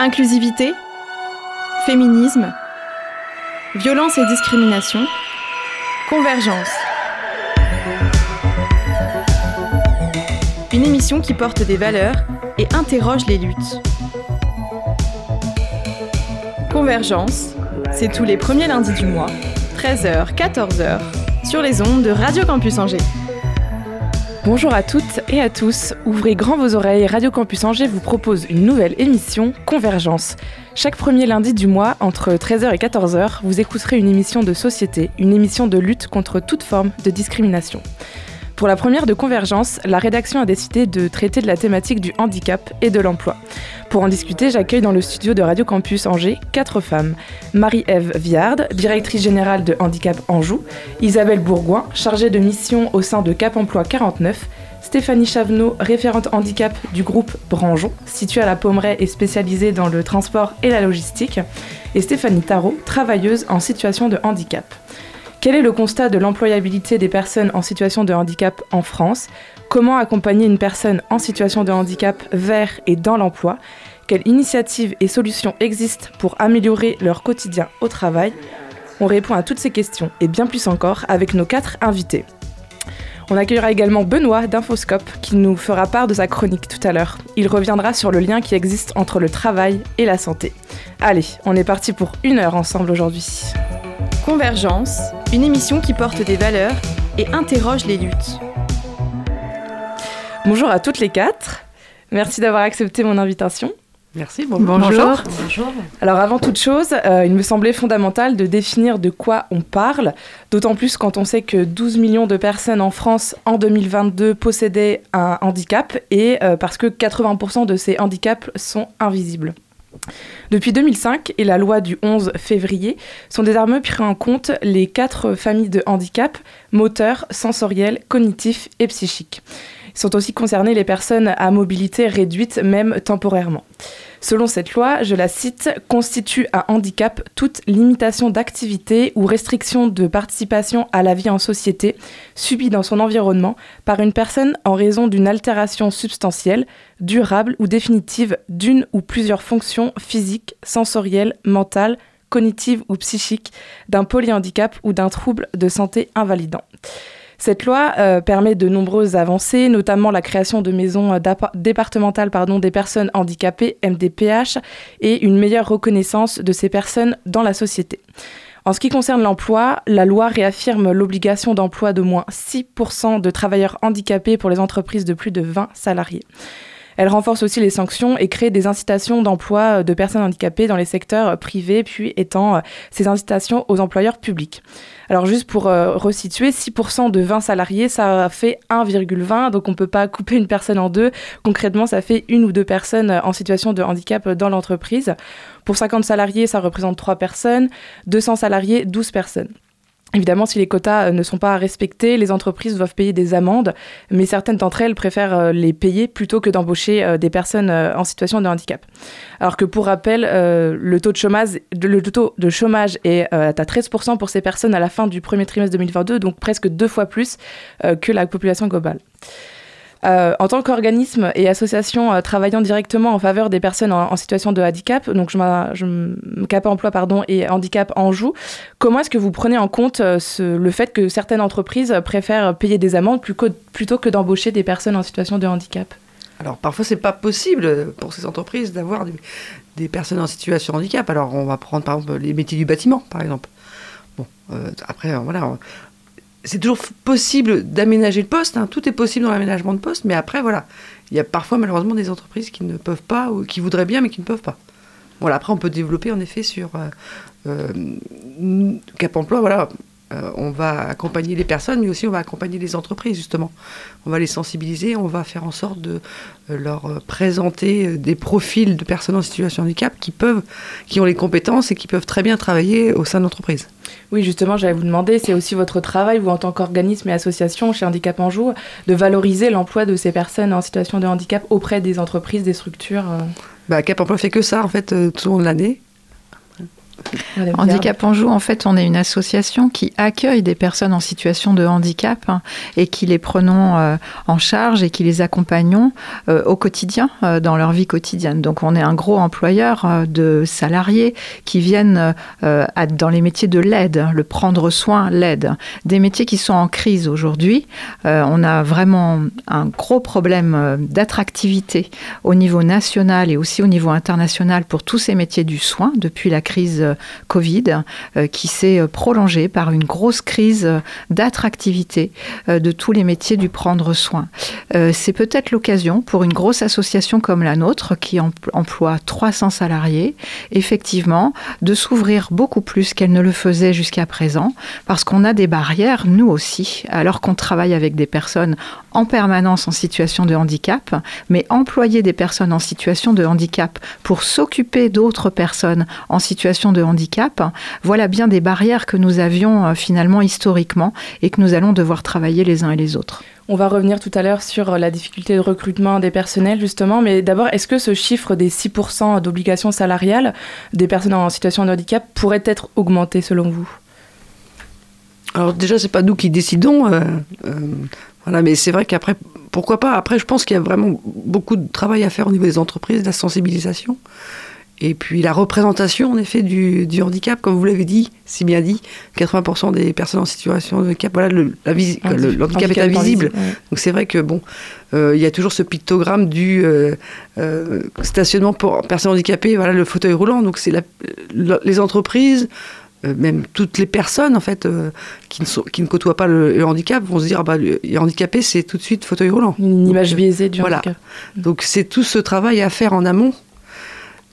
Inclusivité, féminisme, violence et discrimination, convergence. Une émission qui porte des valeurs et interroge les luttes. Convergence, c'est tous les premiers lundis du mois, 13h, 14h, sur les ondes de Radio Campus Angers. Bonjour à toutes et à tous. Ouvrez grand vos oreilles. Radio Campus Angers vous propose une nouvelle émission, Convergence. Chaque premier lundi du mois, entre 13h et 14h, vous écouterez une émission de société, une émission de lutte contre toute forme de discrimination. Pour la première de Convergence, la rédaction a décidé de traiter de la thématique du handicap et de l'emploi. Pour en discuter, j'accueille dans le studio de Radio Campus Angers quatre femmes. Marie-Ève Viard, directrice générale de Handicap Anjou, Isabelle Bourgoin, chargée de mission au sein de Cap Emploi 49, Stéphanie Chavenot, référente handicap du groupe Branjon, située à la Pommeraye et spécialisée dans le transport et la logistique, et Stéphanie Tarot, travailleuse en situation de handicap. Quel est le constat de l'employabilité des personnes en situation de handicap en France? Comment accompagner une personne en situation de handicap vers et dans l'emploi? Quelles initiatives et solutions existent pour améliorer leur quotidien au travail? On répond à toutes ces questions et bien plus encore avec nos quatre invités. On accueillera également Benoît d'Infoscope qui nous fera part de sa chronique tout à l'heure. Il reviendra sur le lien qui existe entre le travail et la santé. Allez, on est parti pour une heure ensemble aujourd'hui. Convergence, une émission qui porte des valeurs et interroge les luttes. Bonjour à toutes les quatre. Merci d'avoir accepté mon invitation. Merci, bonjour. bonjour. Alors avant toute chose, euh, il me semblait fondamental de définir de quoi on parle, d'autant plus quand on sait que 12 millions de personnes en France en 2022 possédaient un handicap et euh, parce que 80% de ces handicaps sont invisibles. Depuis 2005 et la loi du 11 février sont désormais pris en compte les quatre familles de handicap moteur, sensoriel, cognitif et psychique. Sont aussi concernées les personnes à mobilité réduite, même temporairement. Selon cette loi, je la cite, constitue un handicap toute limitation d'activité ou restriction de participation à la vie en société subie dans son environnement par une personne en raison d'une altération substantielle, durable ou définitive d'une ou plusieurs fonctions physiques, sensorielles, mentales, cognitives ou psychiques, d'un polyhandicap ou d'un trouble de santé invalidant. Cette loi euh, permet de nombreuses avancées, notamment la création de maisons euh, départementales des personnes handicapées, MDPH, et une meilleure reconnaissance de ces personnes dans la société. En ce qui concerne l'emploi, la loi réaffirme l'obligation d'emploi de moins 6% de travailleurs handicapés pour les entreprises de plus de 20 salariés. Elle renforce aussi les sanctions et crée des incitations d'emploi de personnes handicapées dans les secteurs privés, puis étend euh, ces incitations aux employeurs publics. Alors juste pour euh, resituer, 6% de 20 salariés, ça fait 1,20, donc on ne peut pas couper une personne en deux. Concrètement, ça fait une ou deux personnes en situation de handicap dans l'entreprise. Pour 50 salariés, ça représente 3 personnes. 200 salariés, 12 personnes. Évidemment, si les quotas euh, ne sont pas respectés, les entreprises doivent payer des amendes, mais certaines d'entre elles préfèrent euh, les payer plutôt que d'embaucher euh, des personnes en situation de handicap. Alors que pour rappel, le taux de chômage, le taux de chômage est à 13% pour ces personnes à la fin du premier trimestre 2022, donc presque deux fois plus que la population globale. Euh, en tant qu'organisme et association euh, travaillant directement en faveur des personnes en, situation de handicap, donc je, je Cap Emploi pardon, et Handicap Anjou, comment est-ce que vous prenez en compte euh, le fait que certaines entreprises préfèrent payer des amendes plutôt que d'embaucher des personnes en situation de handicap? Alors parfois c'est pas possible pour ces entreprises d'avoir des, personnes en situation de handicap. Alors on va prendre par exemple les métiers du bâtiment par exemple. Bon, après voilà, c'est toujours possible d'aménager le poste, hein. tout est possible dans l'aménagement de poste, mais après, voilà, il y a parfois malheureusement des entreprises qui ne peuvent pas, ou qui voudraient bien, mais qui ne peuvent pas. Voilà, après, on peut développer en effet sur euh, euh, Cap Emploi, voilà, euh, on va accompagner les personnes, mais aussi on va accompagner les entreprises, justement. On va les sensibiliser, on va faire en sorte de leur présenter des profils de personnes en situation de handicap qui peuvent, qui ont les compétences et qui peuvent très bien travailler au sein de l'entreprise. Oui, justement, j'allais vous demander, c'est aussi votre travail, vous en tant qu'organisme et association chez Handicap Anjou, de valoriser l'emploi de ces personnes en situation de handicap auprès des entreprises, des structures bah, Cap Emploi fait que ça, en fait, euh, tout au long de l'année. Handicap Anjou, en fait, on est une association qui accueille des personnes en situation de handicap hein, et qui les prenons euh, en charge et qui les accompagnons euh, au quotidien, euh, dans leur vie quotidienne. Donc, on est un gros employeur de salariés qui viennent dans les métiers de l'aide, le prendre soin, l'aide. Des métiers qui sont en crise aujourd'hui. on a vraiment un gros problème d'attractivité au niveau national et aussi au niveau international pour tous ces métiers du soin depuis la crise Covid euh, qui s'est euh, prolongée par une grosse crise euh, d'attractivité de tous les métiers du prendre soin. C'est peut-être l'occasion pour une grosse association comme la nôtre qui emploie 300 salariés, effectivement, de s'ouvrir beaucoup plus qu'elle ne le faisait jusqu'à présent parce qu'on a des barrières, nous aussi, alors qu'on travaille avec des personnes en permanence en situation de handicap, mais employer des personnes en situation de handicap pour s'occuper d'autres personnes en situation de handicap, voilà bien des barrières que nous avions euh, finalement historiquement et que nous allons devoir travailler les uns et les autres. On va revenir tout à l'heure sur la difficulté de recrutement des personnels, justement, mais d'abord, est-ce que ce chiffre des 6% d'obligations salariales des personnes en situation de handicap pourrait être augmenté selon vous? Alors déjà, c'est pas nous qui décidons, euh, euh, voilà, mais c'est vrai qu'après, pourquoi pas? Après, je pense qu'il y a vraiment beaucoup de travail à faire au niveau des entreprises, de la sensibilisation. Et puis la représentation, en effet, du, handicap, comme vous l'avez dit, si bien dit, 80% des personnes en situation de handicap, voilà, le, la le, handicap, est invisible. Donc c'est vrai que, bon, euh, il y a toujours ce pictogramme du euh, euh, stationnement pour personnes handicapées, voilà, le fauteuil roulant. Donc c'est les entreprises, même toutes les personnes en fait qui, ne sont, qui ne côtoient pas le, handicap vont se dire ah bah le, handicapé c'est tout de suite fauteuil roulant. Une image biaisée du voilà. handicap. Donc c'est tout ce travail à faire en amont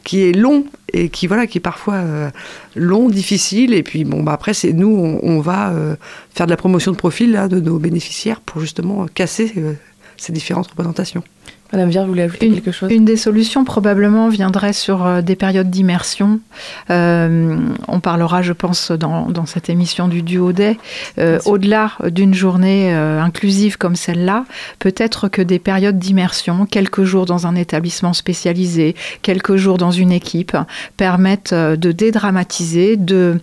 qui est long et qui voilà qui est parfois euh, long, difficile. Et puis bon, bah après c'est nous, on, va euh, faire de la promotion de profil là, de nos bénéficiaires pour justement casser euh, ces différentes représentations. Madame Vier, vous voulez ajouter quelque chose? Une des solutions probablement viendrait sur euh, des périodes d'immersion. Euh, on parlera, je pense, dans, dans cette émission du duo day, euh, au-delà d'une journée inclusive comme celle-là, peut-être que des périodes d'immersion, quelques jours dans un établissement spécialisé, quelques jours dans une équipe, permettent de dédramatiser, de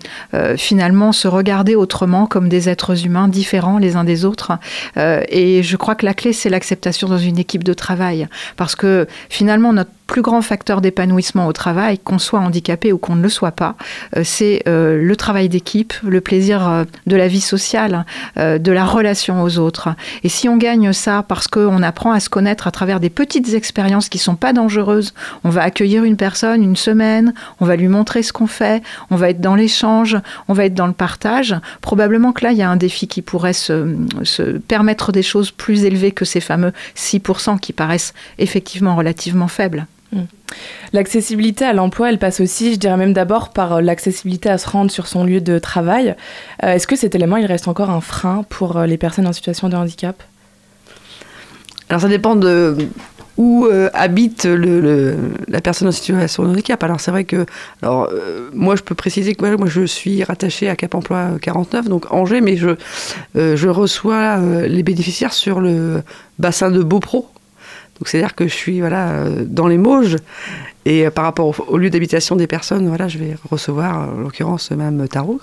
finalement se regarder autrement comme des êtres humains différents les uns des autres. et je crois que la clé, c'est l'acceptation dans une équipe de travail parce que finalement, notre plus grand facteur d'épanouissement au travail, qu'on soit handicapé ou qu'on ne le soit pas, euh, c'est euh, le travail d'équipe, le plaisir euh, de la vie sociale, de la relation aux autres. Et si on gagne ça parce qu'on apprend à se connaître à travers des petites expériences qui sont pas dangereuses, on va accueillir une personne une semaine, on va lui montrer ce qu'on fait, on va être dans l'échange, on va être dans le partage. Probablement que là, il y a un défi qui pourrait se, se permettre des choses plus élevées que ces fameux 6% qui paraissent effectivement relativement faibles. Mm. L'accessibilité à l'emploi, elle passe aussi, je dirais même d'abord, par euh, l'accessibilité à se rendre sur son lieu de travail. Euh, est-ce que cet élément, il reste encore un frein pour euh, les personnes en situation de handicap? Alors ça dépend de où habite le, la personne en situation de handicap. Alors c'est vrai que, alors moi je peux préciser que moi je suis rattachée à Cap Emploi 49, donc Angers, mais je, je reçois les bénéficiaires sur le bassin de Beaupro, donc c'est-à-dire que je suis euh, dans les Mauges. Et euh, par rapport au, lieu d'habitation des personnes, voilà, je vais recevoir en l'occurrence même Tarot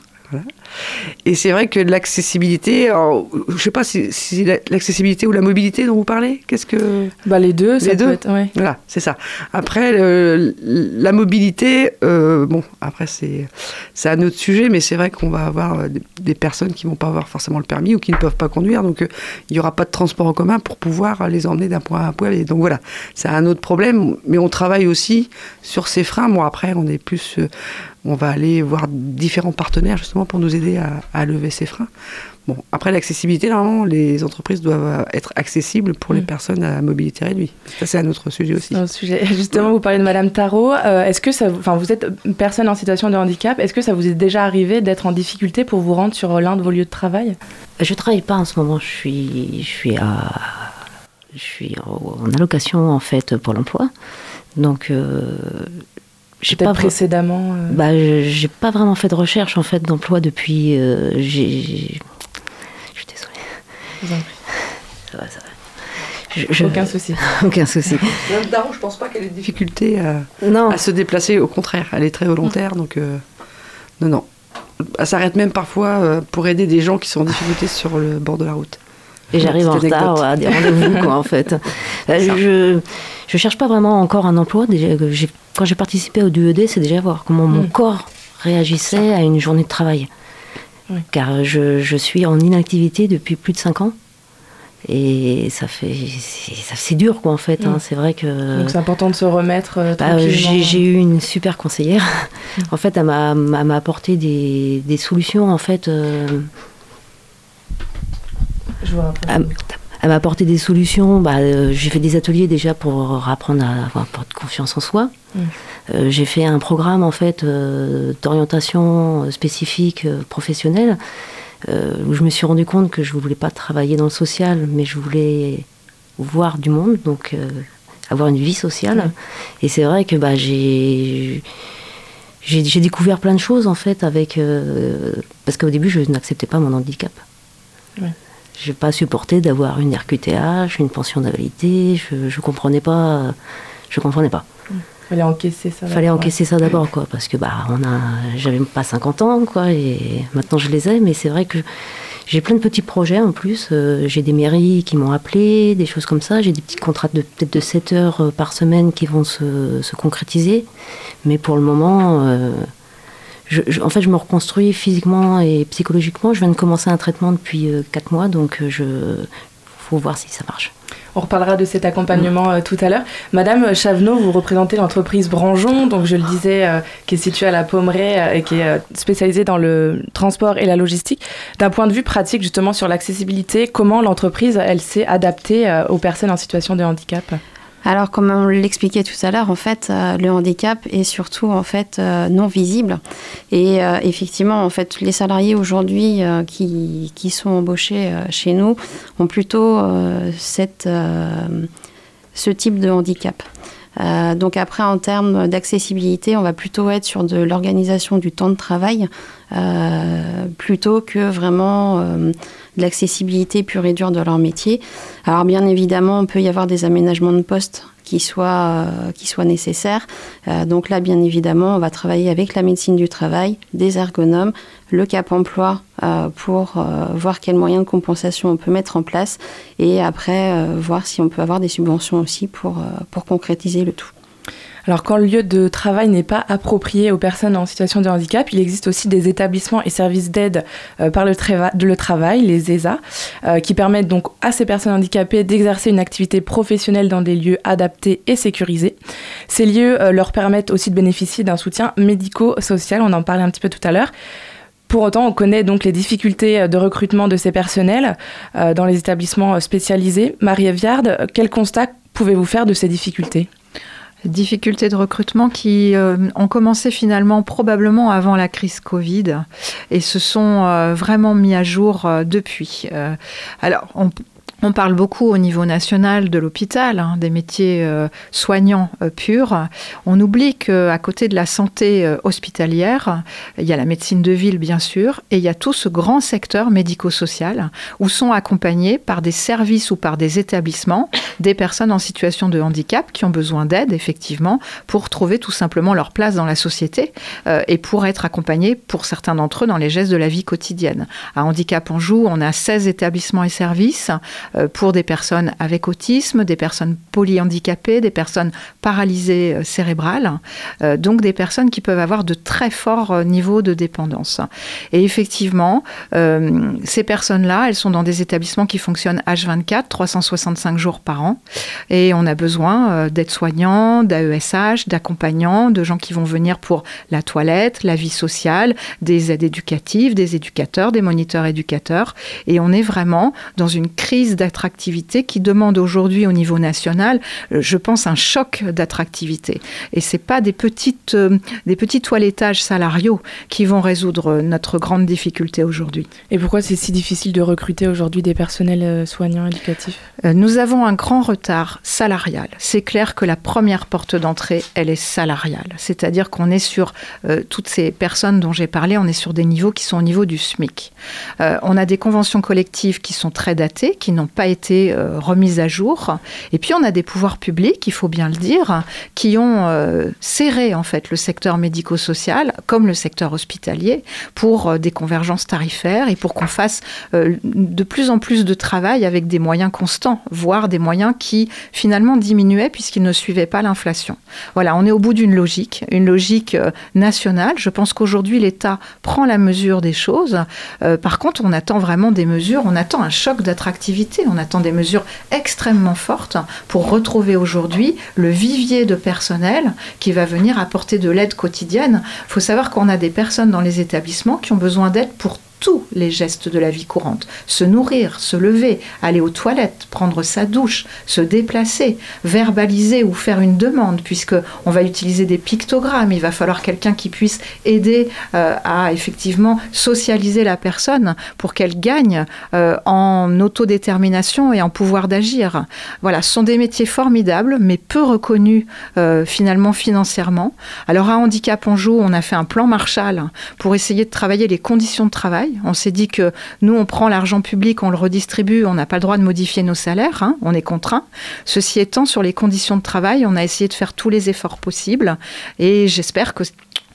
et c'est vrai que l'accessibilité, je ne sais pas si, si l'accessibilité ou la mobilité dont vous parlez, qu'est-ce que bah les deux, les deux. Voilà, c'est ça. Après la mobilité, euh, bon, après c'est c'est un autre sujet, mais c'est vrai qu'on va avoir euh, des, personnes qui vont pas avoir forcément le permis ou qui ne peuvent pas conduire, donc euh, il n'y aura pas de transport en commun pour pouvoir les emmener d'un point à un point. donc voilà, c'est un autre problème, mais on travaille aussi sur ces freins. Bon après, on est plus on va aller voir différents partenaires justement pour nous aider à, lever ces freins. Bon, après l'accessibilité, normalement, les entreprises doivent être accessibles pour les mm. personnes à mobilité réduite. Ça, c'est un autre sujet aussi. Un sujet. Justement, vous parlez de Madame Tarot. Euh, est-ce que ça, enfin, vous êtes une personne en situation de handicap. Est-ce que ça vous est déjà arrivé d'être en difficulté pour vous rendre sur l'un de vos lieux de travail? Je travaille pas en ce moment. Je suis, je suis à, je suis en allocation en fait pour l'emploi. Donc, euh, j'ai pas précédemment. Euh... Bah, j'ai pas vraiment fait de recherche en fait d'emploi depuis. Euh, j'ai. Je suis désolée. Ça va, ça va. Je, Aucun souci. Aucun souci. Madame Daron, je pense pas qu'elle ait de difficulté à, à, se déplacer. Au contraire, elle est très volontaire, donc. Euh, Non, non. Elle s'arrête même parfois pour aider des gens qui sont en difficulté sur le bord de la route. Et j'arrive en retard à des rendez-vous, quoi, en fait. je, je cherche pas vraiment encore un emploi. quand j'ai participé au DED, c'est déjà voir comment mon mm. corps réagissait à une journée de travail. Car je, je, suis en inactivité depuis plus de 5 ans. Et ça fait. C'est dur, quoi, en fait. Hein. Mm. C'est vrai que. Donc c'est important de se remettre. Euh, bah, j'ai eu une super conseillère. Mm. en fait, elle m'a apporté des, des, solutions, en fait. Euh, je vois elle m'a apporté des solutions. Bah, euh, j'ai fait des ateliers déjà pour apprendre à avoir de confiance en soi. Mm. Euh, j'ai fait un programme en fait euh, d'orientation spécifique professionnelle où je me suis rendu compte que je ne voulais pas travailler dans le social, mais je voulais voir du monde, donc avoir une vie sociale. Et c'est vrai que bah, j'ai j'ai découvert plein de choses en fait avec parce qu'au début je n'acceptais pas mon handicap. N'ai pas supporté d'avoir une RQTH, une pension d'invalidité. Je, ne comprenais pas. Je comprenais pas. Fallait encaisser ça. Fallait encaisser ça d'abord, quoi, parce que bah on a, j'avais pas 50 ans, quoi, et maintenant je les ai, mais c'est vrai que j'ai plein de petits projets en plus. Euh, j'ai des mairies qui m'ont appelé, des choses comme ça. J'ai des petits contrats de peut-être de 7 heures euh, par semaine qui vont se, se concrétiser, mais pour le moment. Euh, en fait, je me reconstruis physiquement et psychologiquement. Je viens de commencer un traitement depuis 4 euh, mois, donc euh, faut voir si ça marche. On reparlera de cet accompagnement euh, tout à l'heure. Madame Chavenot, vous représentez l'entreprise Branjon, donc je le disais, qui est située à la Pommeraye et qui est spécialisée dans le transport et la logistique. D'un point de vue pratique, justement, sur l'accessibilité, comment l'entreprise, elle s'est adaptée aux personnes en situation de handicap? Alors, comme on l'expliquait tout à l'heure, en fait, euh, le handicap est surtout en fait euh, non visible. Et euh, effectivement, en fait, les salariés aujourd'hui qui, sont embauchés chez nous ont plutôt cette, ce type de handicap. donc après, en termes d'accessibilité, on va plutôt être sur de l'organisation du temps de travail plutôt que vraiment de l'accessibilité pure et dure de leur métier. Alors bien évidemment, on peut y avoir des aménagements de poste qui soient, euh, qui soient nécessaires. Euh, donc là, bien évidemment, on va travailler avec la médecine du travail, des ergonomes, le cap emploi euh, pour voir quels moyens de compensation on peut mettre en place et après voir si on peut avoir des subventions aussi pour, pour concrétiser le tout. Alors quand le lieu de travail n'est pas approprié aux personnes en situation de handicap, il existe aussi des établissements et services d'aide euh, par le, travail, les ESA, euh, qui permettent donc à ces personnes handicapées d'exercer une activité professionnelle dans des lieux adaptés et sécurisés. Ces lieux euh, leur permettent aussi de bénéficier d'un soutien médico-social, on en parlait un petit peu tout à l'heure. Pour autant, on connaît donc les difficultés de recrutement de ces personnels dans les établissements spécialisés. Marie-Ève quel constat pouvez-vous faire de ces difficultés? Difficultés de recrutement qui euh, ont commencé finalement probablement avant la crise Covid et se sont euh, vraiment mis à jour euh, depuis. alors, on parle beaucoup au niveau national de l'hôpital, hein, des métiers euh, soignants euh, purs. On oublie qu'à côté de la santé euh, hospitalière, il y a la médecine de ville, bien sûr, et il y a tout ce grand secteur médico-social où sont accompagnés par des services ou par des établissements des personnes en situation de handicap qui ont besoin d'aide, effectivement, pour trouver tout simplement leur place dans la société et pour être accompagnés, pour certains d'entre eux, dans les gestes de la vie quotidienne. À Handicap Anjou, on a 16 établissements et services pour des personnes avec autisme, des personnes polyhandicapées, des personnes paralysées euh, cérébrales, euh, donc des personnes qui peuvent avoir de très forts niveaux de dépendance. Et effectivement, ces personnes-là, elles sont dans des établissements qui fonctionnent H24, 365 jours par an, et on a besoin d'aides-soignants, d'AESH, d'accompagnants, de gens qui vont venir pour la toilette, la vie sociale, des aides éducatives, des éducateurs, des moniteurs éducateurs, et on est vraiment dans une crise d'attractivité qui demande aujourd'hui au niveau national, euh, je pense, un choc d'attractivité. Et c'est pas des petites, euh, des petits toilettages salariaux qui vont résoudre notre grande difficulté aujourd'hui. Et pourquoi c'est si difficile de recruter aujourd'hui des personnels euh, soignants éducatifs? Nous avons un grand retard salarial. C'est clair que la première porte d'entrée, elle est salariale. C'est-à-dire qu'on est sur toutes ces personnes dont j'ai parlé, on est sur des niveaux qui sont au niveau du SMIC. on a des conventions collectives qui sont très datées, qui n'ont pas été remises à jour. Et puis on a des pouvoirs publics, il faut bien le dire, qui ont serré en fait le secteur médico-social comme le secteur hospitalier pour des convergences tarifaires et pour qu'on fasse de plus en plus de travail avec des moyens constants, voire des moyens qui finalement diminuaient puisqu'ils ne suivaient pas l'inflation. Voilà, on est au bout d'une logique, une logique euh, nationale. Je pense qu'aujourd'hui, l'État prend la mesure des choses. Euh, par contre, on attend vraiment des mesures, on attend un choc d'attractivité, on attend des mesures extrêmement fortes pour retrouver aujourd'hui le vivier de personnel qui va venir apporter de l'aide quotidienne. Il faut savoir qu'on a des personnes dans les établissements qui ont besoin d'aide pour tous les gestes de la vie courante. Se nourrir, se lever, aller aux toilettes, prendre sa douche, se déplacer, verbaliser ou faire une demande, puisque on va utiliser des pictogrammes. Il va falloir quelqu'un qui puisse aider euh, à effectivement socialiser la personne pour qu'elle gagne euh, en autodétermination et en pouvoir d'agir. Voilà, ce sont des métiers formidables, mais peu reconnus euh, finalement financièrement. Alors à Handicap Anjou, on a fait un plan Marshall pour essayer de travailler les conditions de travail on s'est dit que nous, on prend l'argent public, on le redistribue, on n'a pas le droit de modifier nos salaires, hein, on est contraint. Ceci étant, sur les conditions de travail, on a essayé de faire tous les efforts possibles. Et j'espère que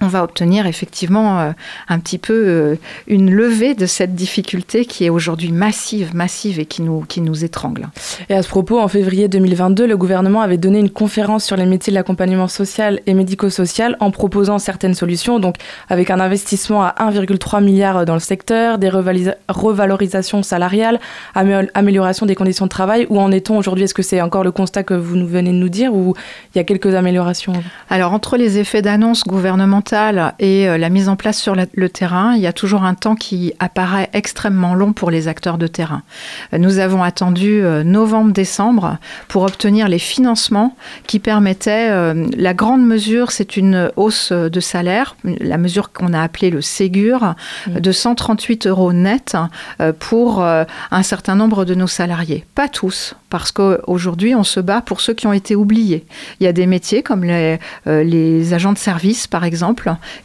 on va obtenir effectivement euh, un petit peu euh, une levée de cette difficulté qui est aujourd'hui massive, massive et qui nous, qui nous étrangle. Et à ce propos, en février 2022, le gouvernement avait donné une conférence sur les métiers de l'accompagnement social et médico-social en proposant certaines solutions, donc avec un investissement à 1,3 milliard dans le secteur, des revalorisations salariales, amélioration des conditions de travail. Où en est-on aujourd'hui? Est-ce que c'est encore le constat que vous nous venez de nous dire ou il y a quelques améliorations? Alors entre les effets d'annonce et euh, la mise en place sur le terrain, il y a toujours un temps qui apparaît extrêmement long pour les acteurs de terrain. Nous avons attendu euh, novembre-décembre pour obtenir les financements qui permettaient, euh, la grande mesure, c'est une hausse de salaire, la mesure qu'on a appelée le Ségur, de 138 euros net pour un certain nombre de nos salariés. Pas tous, parce qu'aujourd'hui, on se bat pour ceux qui ont été oubliés. Il y a des métiers comme les, les agents de service, par exemple,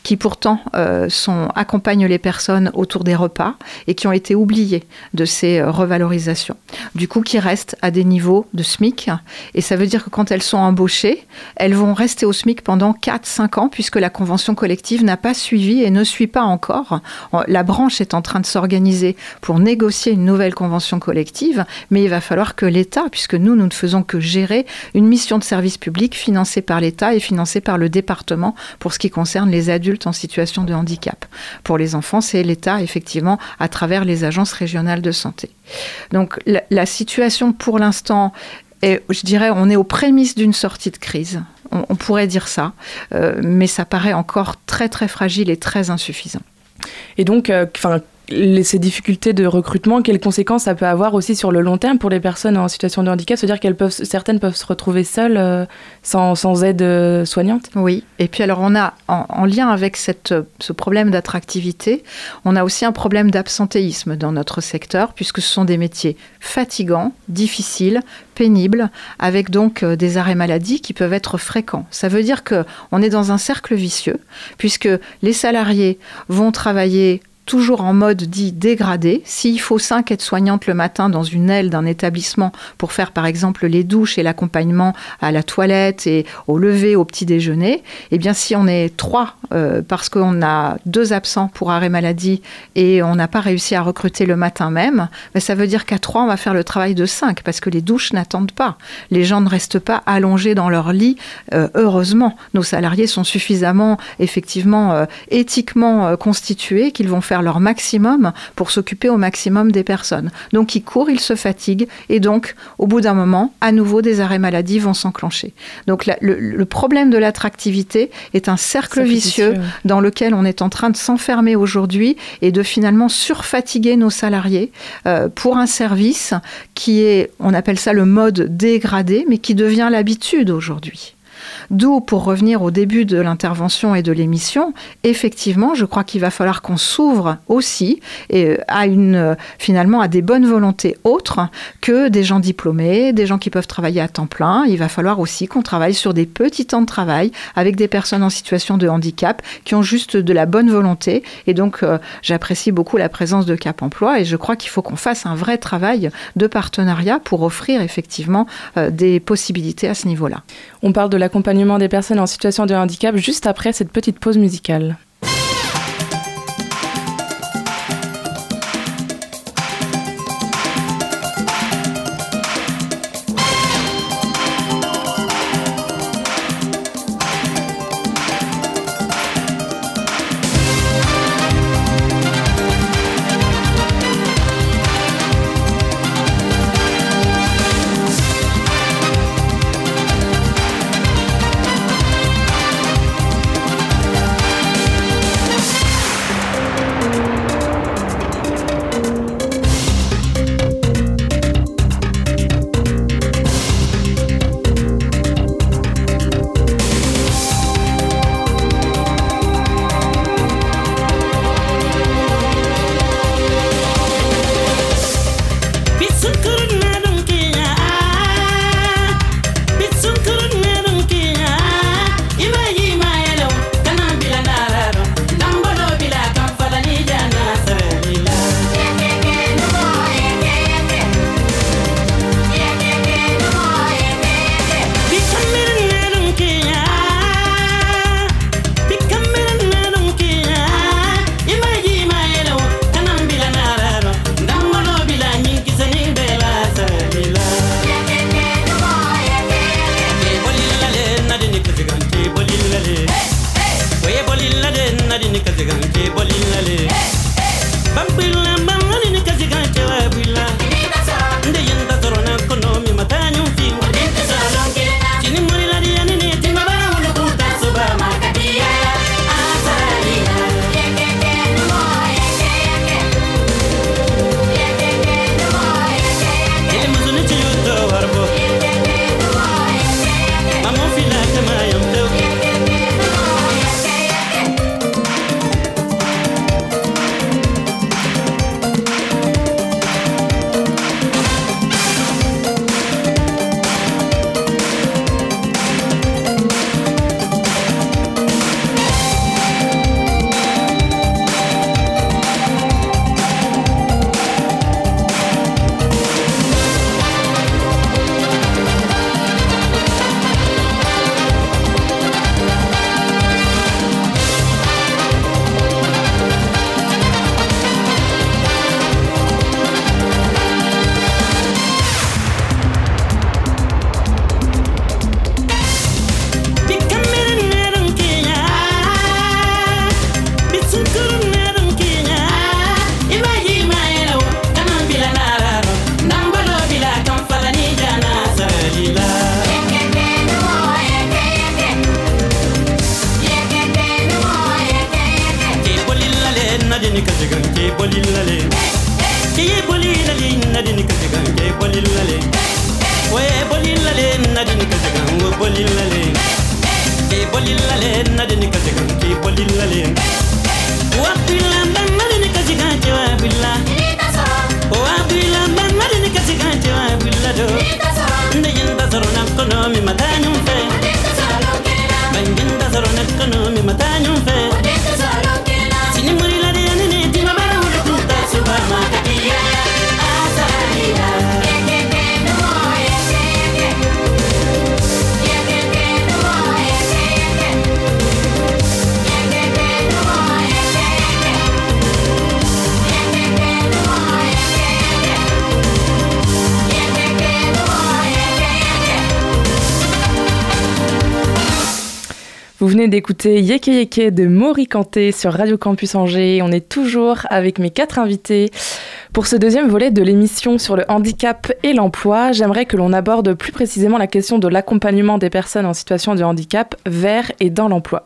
qui pourtant euh, accompagnent les personnes autour des repas et qui ont été oubliés de ces euh, revalorisations. Du coup, qui restent à des niveaux de SMIC. Et ça veut dire que quand elles sont embauchées, elles vont rester au SMIC pendant 4-5 ans puisque la convention collective n'a pas suivi et ne suit pas encore. La branche est en train de s'organiser pour négocier une nouvelle convention collective, mais il va falloir que l'État, puisque nous, nous ne faisons que gérer une mission de service public financée par l'État et financée par le département pour ce qui concerne les adultes en situation de handicap. Pour les enfants, c'est l'État, effectivement, à travers les agences régionales de santé. Donc la, situation, pour l'instant, est, je dirais, on est aux prémices d'une sortie de crise. On, pourrait dire ça, euh, mais ça paraît encore très très fragile et très insuffisant. Et donc, euh, ces difficultés de recrutement, quelles conséquences ça peut avoir aussi sur le long terme pour les personnes en situation de handicap? C'est-à-dire qu'elles peuvent, certaines peuvent se retrouver seules euh, sans, aide euh, soignante? Oui, et puis alors on a, en, lien avec ce problème d'attractivité, on a aussi un problème d'absentéisme dans notre secteur, puisque ce sont des métiers fatigants, difficiles, pénibles, avec donc euh, des arrêts maladie qui peuvent être fréquents. Ça veut dire qu'on est dans un cercle vicieux, puisque les salariés vont travailler toujours en mode dit dégradé. S'il faut cinq aides-soignantes le matin dans une aile d'un établissement pour faire par exemple les douches et l'accompagnement à la toilette et au lever, au petit déjeuner, eh bien si on est trois euh, parce qu'on a deux absents pour arrêt maladie et on n'a pas réussi à recruter le matin même, ben, ça veut dire qu'à trois on va faire le travail de cinq parce que les douches n'attendent pas. Les gens ne restent pas allongés dans leur lit. Euh, heureusement, nos salariés sont suffisamment effectivement euh, éthiquement constitués qu'ils vont faire leur maximum pour s'occuper au maximum des personnes. Donc ils courent, ils se fatiguent et donc au bout d'un moment, à nouveau des arrêts maladie vont s'enclencher. Donc le, problème de l'attractivité est un cercle vicieux dans lequel on est en train de s'enfermer aujourd'hui et de finalement surfatiguer nos salariés euh, pour un service qui est, on appelle ça le mode dégradé, mais qui devient l'habitude aujourd'hui. D'où, pour revenir au début de l'intervention et de l'émission, effectivement, je crois qu'il va falloir qu'on s'ouvre aussi et à une, finalement, à des bonnes volontés autres que des gens diplômés, des gens qui peuvent travailler à temps plein. Il va falloir aussi qu'on travaille sur des petits temps de travail avec des personnes en situation de handicap qui ont juste de la bonne volonté. Et donc, euh, j'apprécie beaucoup la présence de Cap Emploi et je crois qu'il faut qu'on fasse un vrai travail de partenariat pour offrir effectivement euh, des possibilités à ce niveau-là. On parle de l'accompagnement des personnes en situation de handicap juste après cette petite pause musicale. D'écouter Yeke Yeke de Maury Kanté sur Radio Campus Angers. On est toujours avec mes quatre invités. Pour ce deuxième volet de l'émission sur le handicap et l'emploi, j'aimerais que l'on aborde plus précisément la question de l'accompagnement des personnes en situation de handicap vers et dans l'emploi.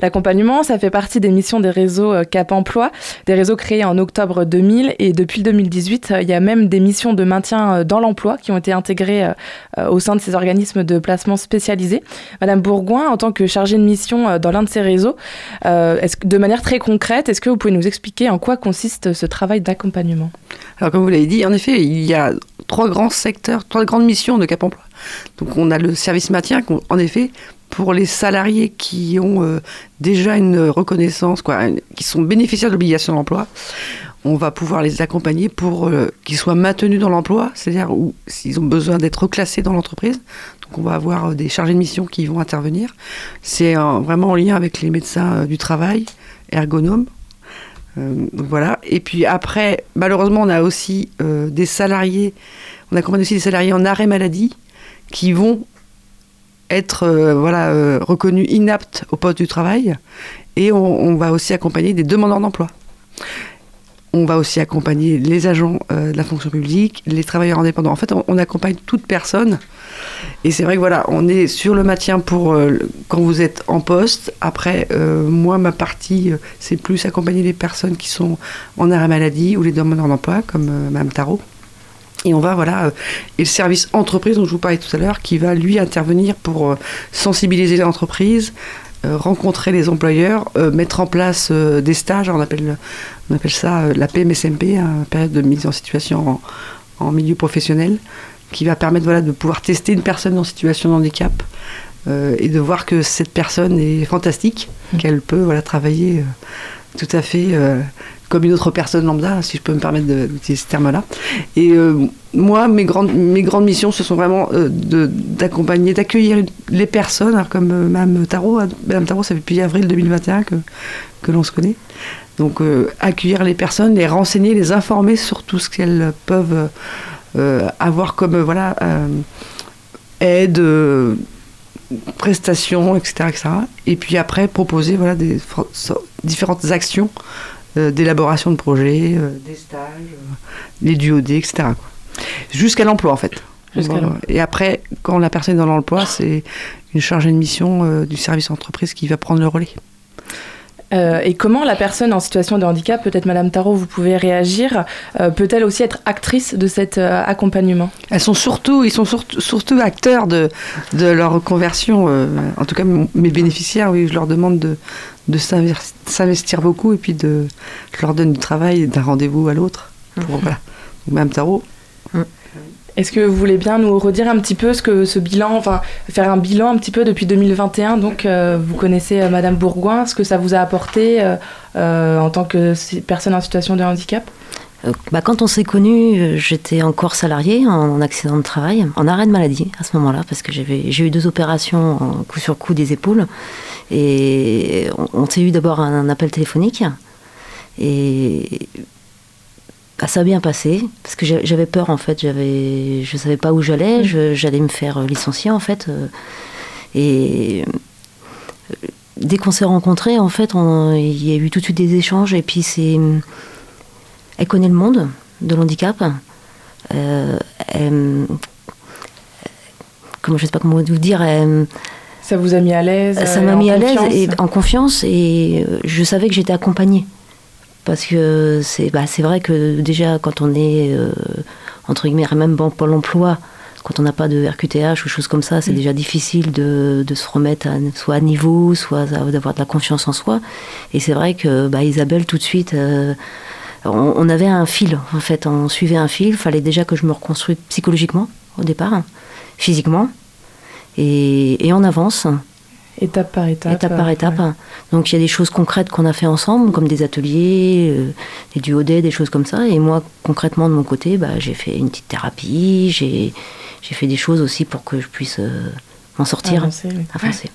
L'accompagnement, ça fait partie des missions des réseaux euh, Cap Emploi, des réseaux créés en octobre 2000 et depuis 2018, il y a même des missions de maintien dans l'emploi qui ont été intégrées au sein de ces organismes de placement spécialisés. Madame Bourgoin, en tant que chargée de mission dans l'un de ces réseaux, de manière très concrète, est-ce que vous pouvez nous expliquer en quoi consiste ce travail d'accompagnement? Alors comme vous l'avez dit, en effet, il y a trois grands secteurs, trois grandes missions de Cap Emploi. Donc on a le service maintien, en effet, pour les salariés qui ont euh, déjà une reconnaissance, quoi, qui sont bénéficiaires de l'obligation d'emploi, on va pouvoir les accompagner pour euh, qu'ils soient maintenus dans l'emploi, c'est-à-dire s'ils ont besoin d'être reclassés dans l'entreprise. Donc on va avoir euh, des chargés de mission qui vont intervenir. C'est vraiment en lien avec les médecins du travail, ergonomes. voilà. Et puis après, malheureusement, on a aussi des salariés, on accompagne aussi des salariés en arrêt maladie qui vont être euh, voilà, euh, reconnus inaptes au poste du travail. Et on, va aussi accompagner des demandeurs d'emploi. On va aussi accompagner les agents euh, de la fonction publique, les travailleurs indépendants. En fait, on, accompagne toute personne. Et c'est vrai que voilà, on est sur le maintien pour quand vous êtes en poste. Après, moi, ma partie, c'est plus accompagner les personnes qui sont en arrêt maladie ou les demandeurs d'emploi, comme Mme Tarot. Et on va, voilà, euh, et le service entreprise dont je vous parlais tout à l'heure, qui va lui intervenir pour euh, sensibiliser les entreprises, euh, rencontrer les employeurs, mettre en place des stages, on appelle, on appelle ça la PMSMP, hein, période de mise en situation en, milieu professionnel, qui va permettre voilà, de pouvoir tester une personne en situation de handicap et de voir que cette personne est fantastique, mmh. qu'elle peut voilà, travailler tout à fait comme une autre personne lambda, si je peux me permettre d'utiliser ce terme-là. Et euh, moi, mes grandes, missions, ce sont vraiment euh, d'accompagner, d'accueillir les personnes, comme euh, Mme Tarot. Hein. Mme Tarot, ça fait depuis avril 2021 que, que l'on se connaît. Donc, accueillir les personnes, les renseigner, les informer sur tout ce qu'elles peuvent avoir comme voilà, aide prestations, etc., etc. Et puis après, proposer voilà, des différentes actions d'élaboration de projets, euh, des stages, euh, les duodés, etc. Jusqu'à l'emploi en fait. Et après, quand la personne est dans l'emploi, c'est une chargée de mission du service entreprise qui va prendre le relais. et comment la personne en situation de handicap, peut-être Madame Tarot, vous pouvez réagir, peut-elle aussi être actrice de cet accompagnement? Elles sont surtout, ils sont surtout, surtout acteurs de, de leur conversion. en tout cas, mes bénéficiaires, oui, je leur demande de, de s'investir beaucoup et puis de, je leur donne du travail d'un rendez-vous à l'autre. Pour, voilà. Même tarot. Mm. Est-ce que vous voulez bien nous redire un petit peu ce que ce bilan, enfin faire un bilan un petit peu depuis 2021 Donc euh, vous connaissez euh, Madame Bourgoin, ce que ça vous a apporté euh, en tant que personne en situation de handicap? Bah, quand on s'est connus, j'étais encore salariée en accident de travail, en arrêt de maladie à ce moment-là, parce que j'ai eu deux opérations coup sur coup des épaules. Et on, s'est eu d'abord un, appel téléphonique. Et bah, ça a bien passé, parce que j'avais peur en fait, j'avais, je savais pas où j'allais, j'allais me faire licencier en fait. Euh, et euh, dès qu'on s'est rencontrés, en fait, il y a eu tout de suite des échanges, et puis c'est. Elle connaît le monde de l'handicap. Euh, comment je sais pas comment vous dire. Ça vous a mis à l'aise Ça m'a mis à l'aise et en confiance et euh, je savais que j'étais accompagnée. Parce que c'est bah, vrai que déjà quand on est, euh, entre guillemets, même bon, Pôle emploi, quand on n'a pas de RQTH ou choses comme ça, c'est mm. déjà difficile de, de, se remettre à, soit à niveau, soit d'avoir de la confiance en soi. Et c'est vrai que bah, Isabelle, tout de suite, euh, on, on, avait un fil, en fait, on suivait un fil. Il fallait déjà que je me reconstruise psychologiquement au départ, physiquement et, on avance. Étape par étape. Étape par étape. Donc il y a des choses concrètes qu'on a fait ensemble, comme des ateliers, euh, des duodés, des choses comme ça. Et moi, concrètement, de mon côté, bah, j'ai fait une petite thérapie, j'ai fait des choses aussi pour que je puisse euh, m'en sortir, avancer.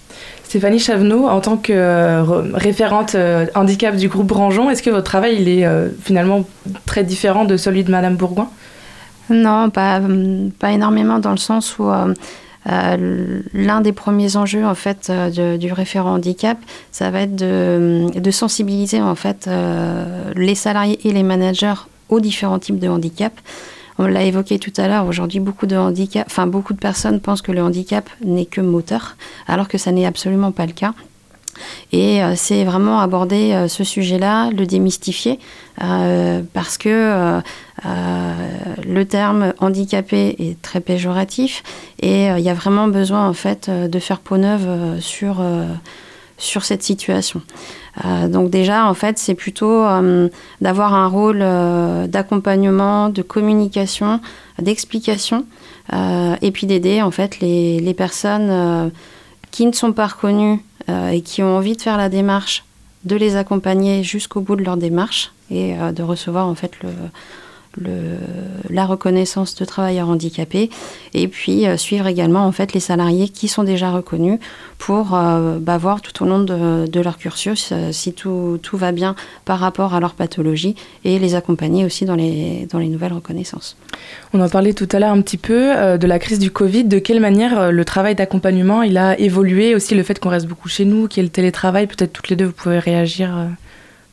Stéphanie Chavenot, en tant que euh, référente handicap du groupe Branjon, est-ce que votre travail il est finalement très différent de celui de Madame Bourgoin? Non, pas, pas énormément dans le sens où euh, l'un des premiers enjeux en fait euh, du référent handicap, ça va être de, sensibiliser en fait euh, les salariés et les managers aux différents types de handicap. On l'a évoqué tout à l'heure, aujourd'hui beaucoup de handicap, beaucoup de personnes pensent que le handicap n'est que moteur, alors que ça n'est absolument pas le cas. Et c'est vraiment aborder ce sujet-là, le démystifier, parce que le terme handicapé est très péjoratif et il y a vraiment besoin en fait de faire peau neuve sur cette situation. Donc déjà, en fait, c'est plutôt d'avoir un rôle d'accompagnement, de communication, d'explication, et puis d'aider en fait les, les personnes qui ne sont pas reconnues euh, et qui ont envie de faire la démarche, de les accompagner jusqu'au bout de leur démarche et euh, de recevoir en fait le, la reconnaissance de travailleurs handicapés et puis euh, suivre également en fait les salariés qui sont déjà reconnus pour euh, bah, voir tout au long de, leur cursus euh, si tout, tout, va bien par rapport à leur pathologie et les accompagner aussi dans les, dans les nouvelles reconnaissances. On en parlait tout à l'heure un petit peu de la crise du Covid. De quelle manière le travail d'accompagnement il a évolué aussi le fait qu'on reste beaucoup chez nous, qu'il y ait le télétravail Peut-être toutes les deux vous pouvez réagir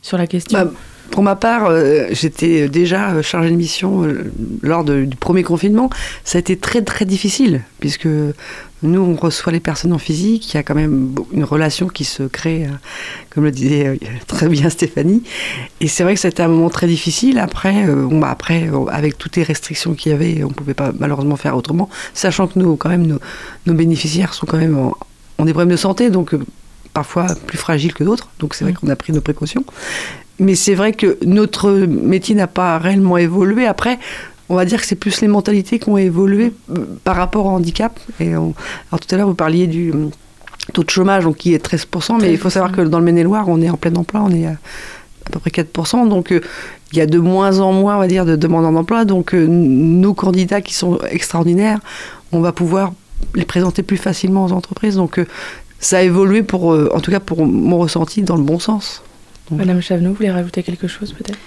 sur la question. Bah, pour ma part, euh, j'étais déjà chargée de mission euh, lors du premier confinement. Ça a été très très difficile puisque nous on reçoit les personnes en physique, il y a quand même une relation qui se crée, euh, comme le disait très bien Stéphanie. Et c'est vrai que c'était un moment très difficile. Après, bon, bah, après avec toutes les restrictions qu'il y avait, on pouvait pas malheureusement faire autrement, sachant que nous quand même nos, nos bénéficiaires sont quand même en, ont des problèmes de santé, donc parfois plus fragiles que d'autres. Donc c'est vrai mmh. qu'on a pris nos précautions mais c'est vrai que notre métier n'a pas réellement évolué. Après, on va dire que c'est plus les mentalités qui ont évolué euh, par rapport au handicap. Et alors tout à l'heure, vous parliez du euh, taux de chômage donc, qui est 13%, mais il faut savoir que dans le Maine-et-Loire, on est en plein emploi, on est à, peu près 4%. Donc euh, il y a de moins en moins, on va dire, de demandeurs d'emploi. Donc nos candidats qui sont extraordinaires, on va pouvoir les présenter plus facilement aux entreprises. Donc ça a évolué, pour, en tout cas pour mon ressenti, dans le bon sens. Madame Chavenot, vous voulez rajouter quelque chose peut-être?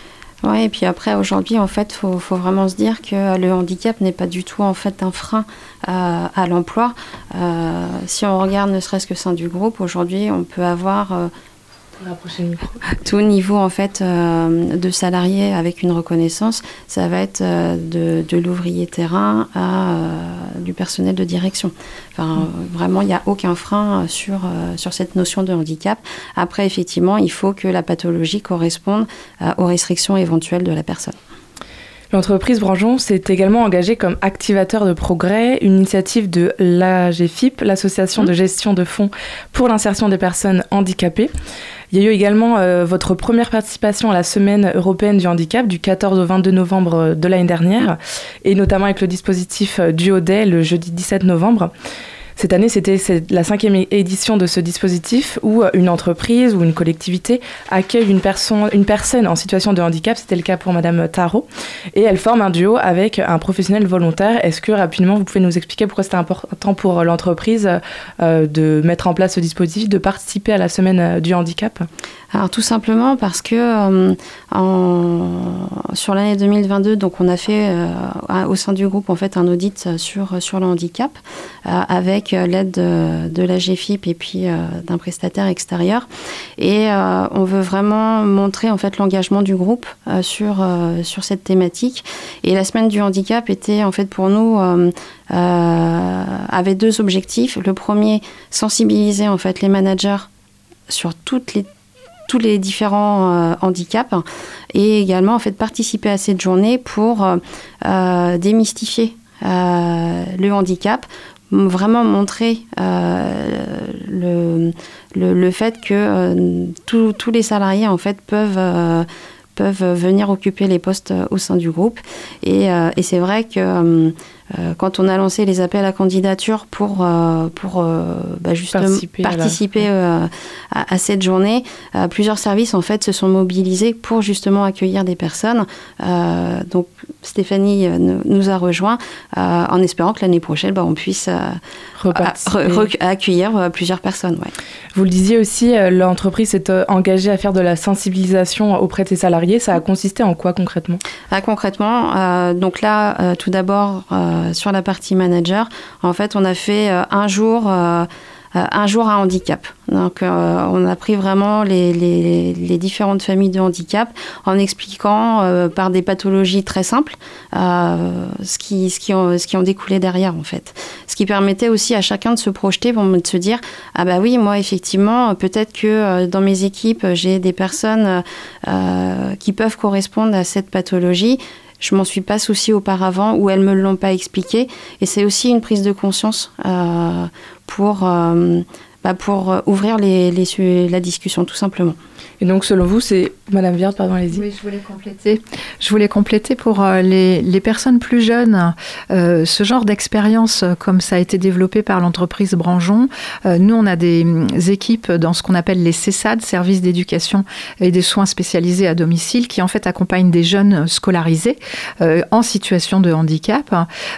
Oui, et puis après, aujourd'hui, en fait, il faut, vraiment se dire que le handicap n'est pas du tout, en fait, un frein euh, à l'emploi. Euh, si on regarde ne serait-ce que sein du groupe, aujourd'hui, on peut avoir euh, tout niveau en fait euh, de salariés avec une reconnaissance, ça va être euh, de, l'ouvrier terrain à euh, du personnel de direction. Enfin, mm. vraiment, il n'y a aucun frein sur, sur cette notion de handicap. Après, effectivement, il faut que la pathologie corresponde aux restrictions éventuelles de la personne. L'entreprise Branjon s'est également engagée comme activateur de progrès, une initiative de l'AGFIP, l'Association de mm. gestion de fonds pour l'insertion des personnes handicapées. Il y a eu également euh, votre première participation à la Semaine européenne du handicap du 14 au 22 novembre euh, de l'année dernière, et notamment avec le dispositif euh, Duodet le jeudi 17 novembre. Cette année, c'était la cinquième édition de ce dispositif où une entreprise ou une collectivité accueille une, personne, en situation de handicap. C'était le cas pour Madame Tarot. Et elle forme un duo avec un professionnel volontaire. Est-ce que rapidement, vous pouvez nous expliquer pourquoi c'était important pour l'entreprise de mettre en place ce dispositif, de participer à la semaine du handicap? Alors tout simplement parce que euh, sur l'année 2022, donc on a fait euh, au sein du groupe en fait un audit sur sur le handicap euh, avec l'aide de, la GFIP et puis d'un prestataire extérieur et on veut vraiment montrer en fait l'engagement du groupe sur sur cette thématique et la semaine du handicap était en fait pour nous avait deux objectifs. Le premier, sensibiliser en fait les managers sur toutes les tous les différents euh, handicaps et également en fait participer à cette journée pour euh, euh, démystifier le handicap, vraiment montrer le, le, fait que tous les salariés en fait peuvent peuvent venir occuper les postes au sein du groupe. Et, c'est vrai que euh, quand on a lancé les appels à candidature pour, euh, pour euh, bah, justement participer, à, cette journée, plusieurs services en fait se sont mobilisés pour justement accueillir des personnes. donc Stéphanie nous a rejoint en espérant que l'année prochaine bah, on puisse accueillir plusieurs personnes. Vous le disiez aussi, l'entreprise s'est engagée à faire de la sensibilisation auprès de ses salariés. Ça a consisté en quoi concrètement? Ah, Concrètement, donc là, tout d'abord, euh, sur la partie manager, en fait, on a fait euh, un jour euh, un jour à handicap. Donc on a pris vraiment les, différentes familles de handicap en expliquant par des pathologies très simples ce, qui, ce, qui ont, ce qui découlé derrière en fait. Ce qui permettait aussi à chacun de se projeter pour de se dire ah bah oui moi effectivement peut-être que dans mes équipes j'ai des personnes qui peuvent correspondre à cette pathologie je m'en suis pas souciée auparavant ou elles me l'ont pas expliqué. Et c'est aussi une prise de conscience euh, pour, euh, bah pour ouvrir les, les, la discussion, tout simplement. Et donc, selon vous, c'est Madame Viard, pardon, allez-y. Oui, je voulais compléter. Je voulais compléter pour euh, les, les personnes plus jeunes, euh, ce genre d'expérience, euh, comme ça a été développé par l'entreprise Branjon. nous, on a des équipes dans ce qu'on appelle les CESAD, services d'éducation et des soins spécialisés à domicile, qui en fait accompagnent des jeunes scolarisés en situation de handicap.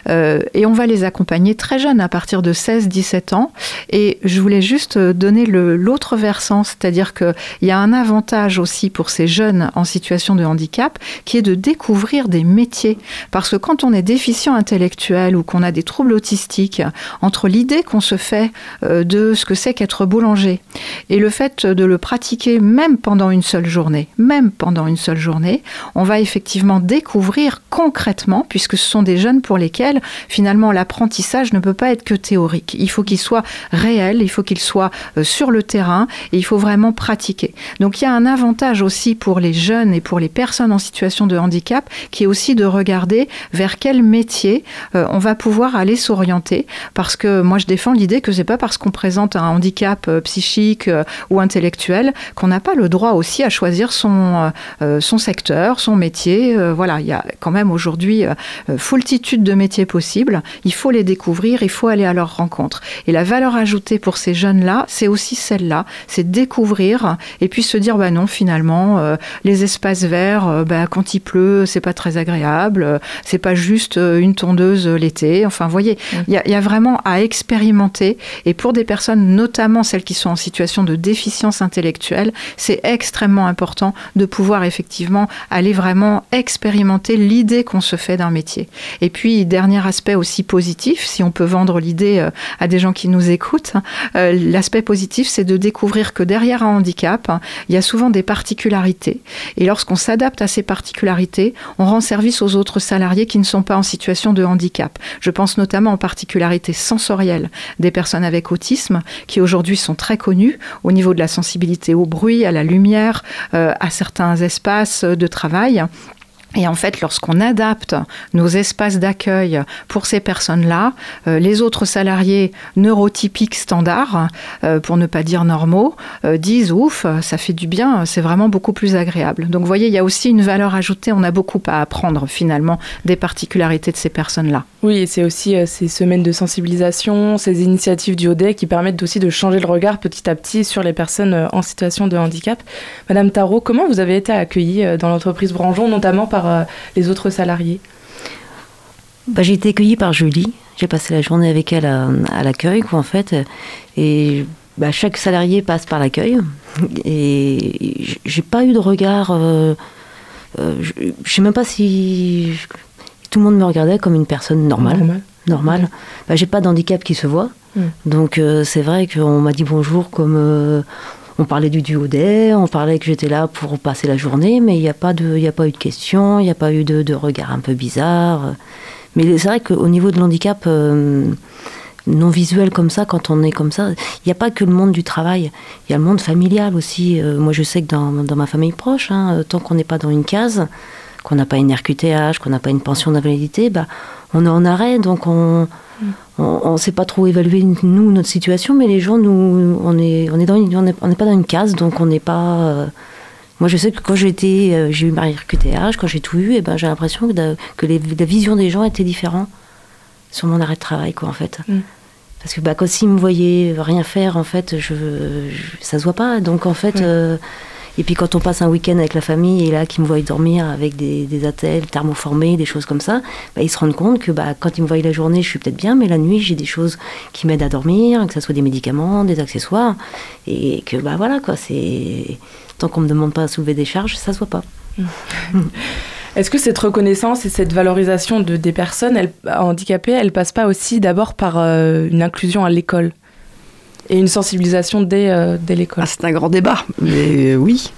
et on va les accompagner très jeunes, à partir de 16-17 ans. Et je voulais juste donner l'autre versant, c'est-à-dire qu'il y a un avantage aussi pour ces jeunes en situation de handicap qui est de découvrir des métiers. Parce que quand on est déficient intellectuel ou qu'on a des troubles autistiques, entre l'idée qu'on se fait euh, de ce que c'est qu'être boulanger et le fait de le pratiquer même pendant une seule journée, même pendant une seule journée, on va effectivement découvrir concrètement, puisque ce sont des jeunes pour lesquels finalement l'apprentissage ne peut pas être que théorique. Il faut qu'il soit réel, il faut qu'il soit euh, sur le terrain et il faut vraiment pratiquer. Donc il y a un avantage aussi pour les jeunes et pour les personnes en situation de handicap qui est aussi de regarder vers quel métier euh, on va pouvoir aller s'orienter. Parce que moi je défends l'idée que c'est pas parce qu'on présente un handicap euh, psychique ou intellectuel qu'on n'a pas le droit aussi à choisir son, son secteur, son métier. voilà, il y a quand même aujourd'hui foultitude de métiers possibles. Il faut les découvrir, il faut aller à leur rencontre. Et la valeur ajoutée pour ces jeunes-là, c'est aussi celle-là, c'est découvrir et puis se dire bah non finalement euh, les espaces verts euh, bah, quand il pleut c'est pas très agréable euh, c'est pas juste une tondeuse l'été. Enfin vous voyez il y, a vraiment à expérimenter. Et pour des personnes notamment celles qui sont en situation de déficience intellectuelle c'est extrêmement important de pouvoir effectivement aller vraiment expérimenter l'idée qu'on se fait d'un métier. Et puis dernier aspect aussi positif si on peut vendre l'idée à des gens qui nous écoutent l'aspect positif c'est de découvrir que derrière un handicap il y a souvent des particularités. Et lorsqu'on s'adapte à ces particularités, on rend service aux autres salariés qui ne sont pas en situation de handicap. Je pense notamment aux particularités sensorielles des personnes avec autisme, qui aujourd'hui sont très connues au niveau de la sensibilité au bruit, à la lumière, euh, à certains espaces de travail. Et en fait, lorsqu'on adapte nos espaces d'accueil pour ces personnes-là, euh, les autres salariés neurotypiques standards, euh, pour ne pas dire normaux, euh, disent ouf, ça fait du bien, c'est vraiment beaucoup plus agréable. Donc vous voyez, il y a aussi une valeur ajoutée, on a beaucoup à apprendre finalement des particularités de ces personnes-là. Oui, et c'est aussi ces semaines de sensibilisation, ces initiatives du ODE qui permettent aussi de changer le regard petit à petit sur les personnes en situation de handicap. Madame Tarot, comment vous avez été accueillie dans l'entreprise Branjon, notamment par euh, les autres salariés bah, J'ai été accueillie par Julie. J'ai passé la journée avec elle à, l'accueil, en fait. Et bah, chaque salarié passe par l'accueil. Et j'ai pas eu de regard. Euh, euh, je, sais même pas si tout le monde me regardait comme une personne normale. Normale. Bah, j'ai pas d'handicap qui se voit. Hmm. Donc c'est vrai qu'on m'a dit bonjour comme on parlait du duo on parlait que j'étais là pour passer la journée, mais il n'y a, pas de, a pas eu de questions, il n'y a pas eu de, regard un peu bizarre. Mais c'est vrai qu'au niveau de l'handicap euh, non visuel comme ça, quand on est comme ça, il n'y a pas que le monde du travail, il y a le monde familial aussi. Euh, moi, je sais que dans, ma famille proche, hein, tant qu'on n'est pas dans une case, qu'on n'a pas une RQTH, qu'on n'a pas une pension d'invalidité, bah, on est en arrêt, donc on on ne sait pas trop évaluer, nous, notre situation, mais les gens, nous, on est, on est dans on n'est pas dans une case, donc on n'est pas. Euh, moi, je sais que quand j'ai euh, j'ai eu ma RQTH, quand j'ai tout eu, et eh ben, j'ai l'impression que, que la vision des gens était différente sur mon arrêt de travail, quoi, en fait. Mm. Parce que bah, quand s'ils me voyaient rien faire, en fait, je, ça se voit pas. Donc, en fait. Euh, et puis quand on passe un week-end avec la famille et là qu'ils me voient dormir avec des, des attelles thermoformés, des choses comme ça, bah, ils se rendent compte que bah, quand ils me voient la journée, je suis peut-être bien, mais la nuit, j'ai des choses qui m'aident à dormir, que ce soit des médicaments, des accessoires, et que bah voilà quoi, c'est tant qu'on me demande pas à soulever des charges, ça se voit pas. Est-ce que cette reconnaissance et cette valorisation de, des personnes handicapées, elle passe pas aussi d'abord par euh, une inclusion à l'école? Et une sensibilisation dès, dès l'école. Ah, c'est un grand débat, mais oui.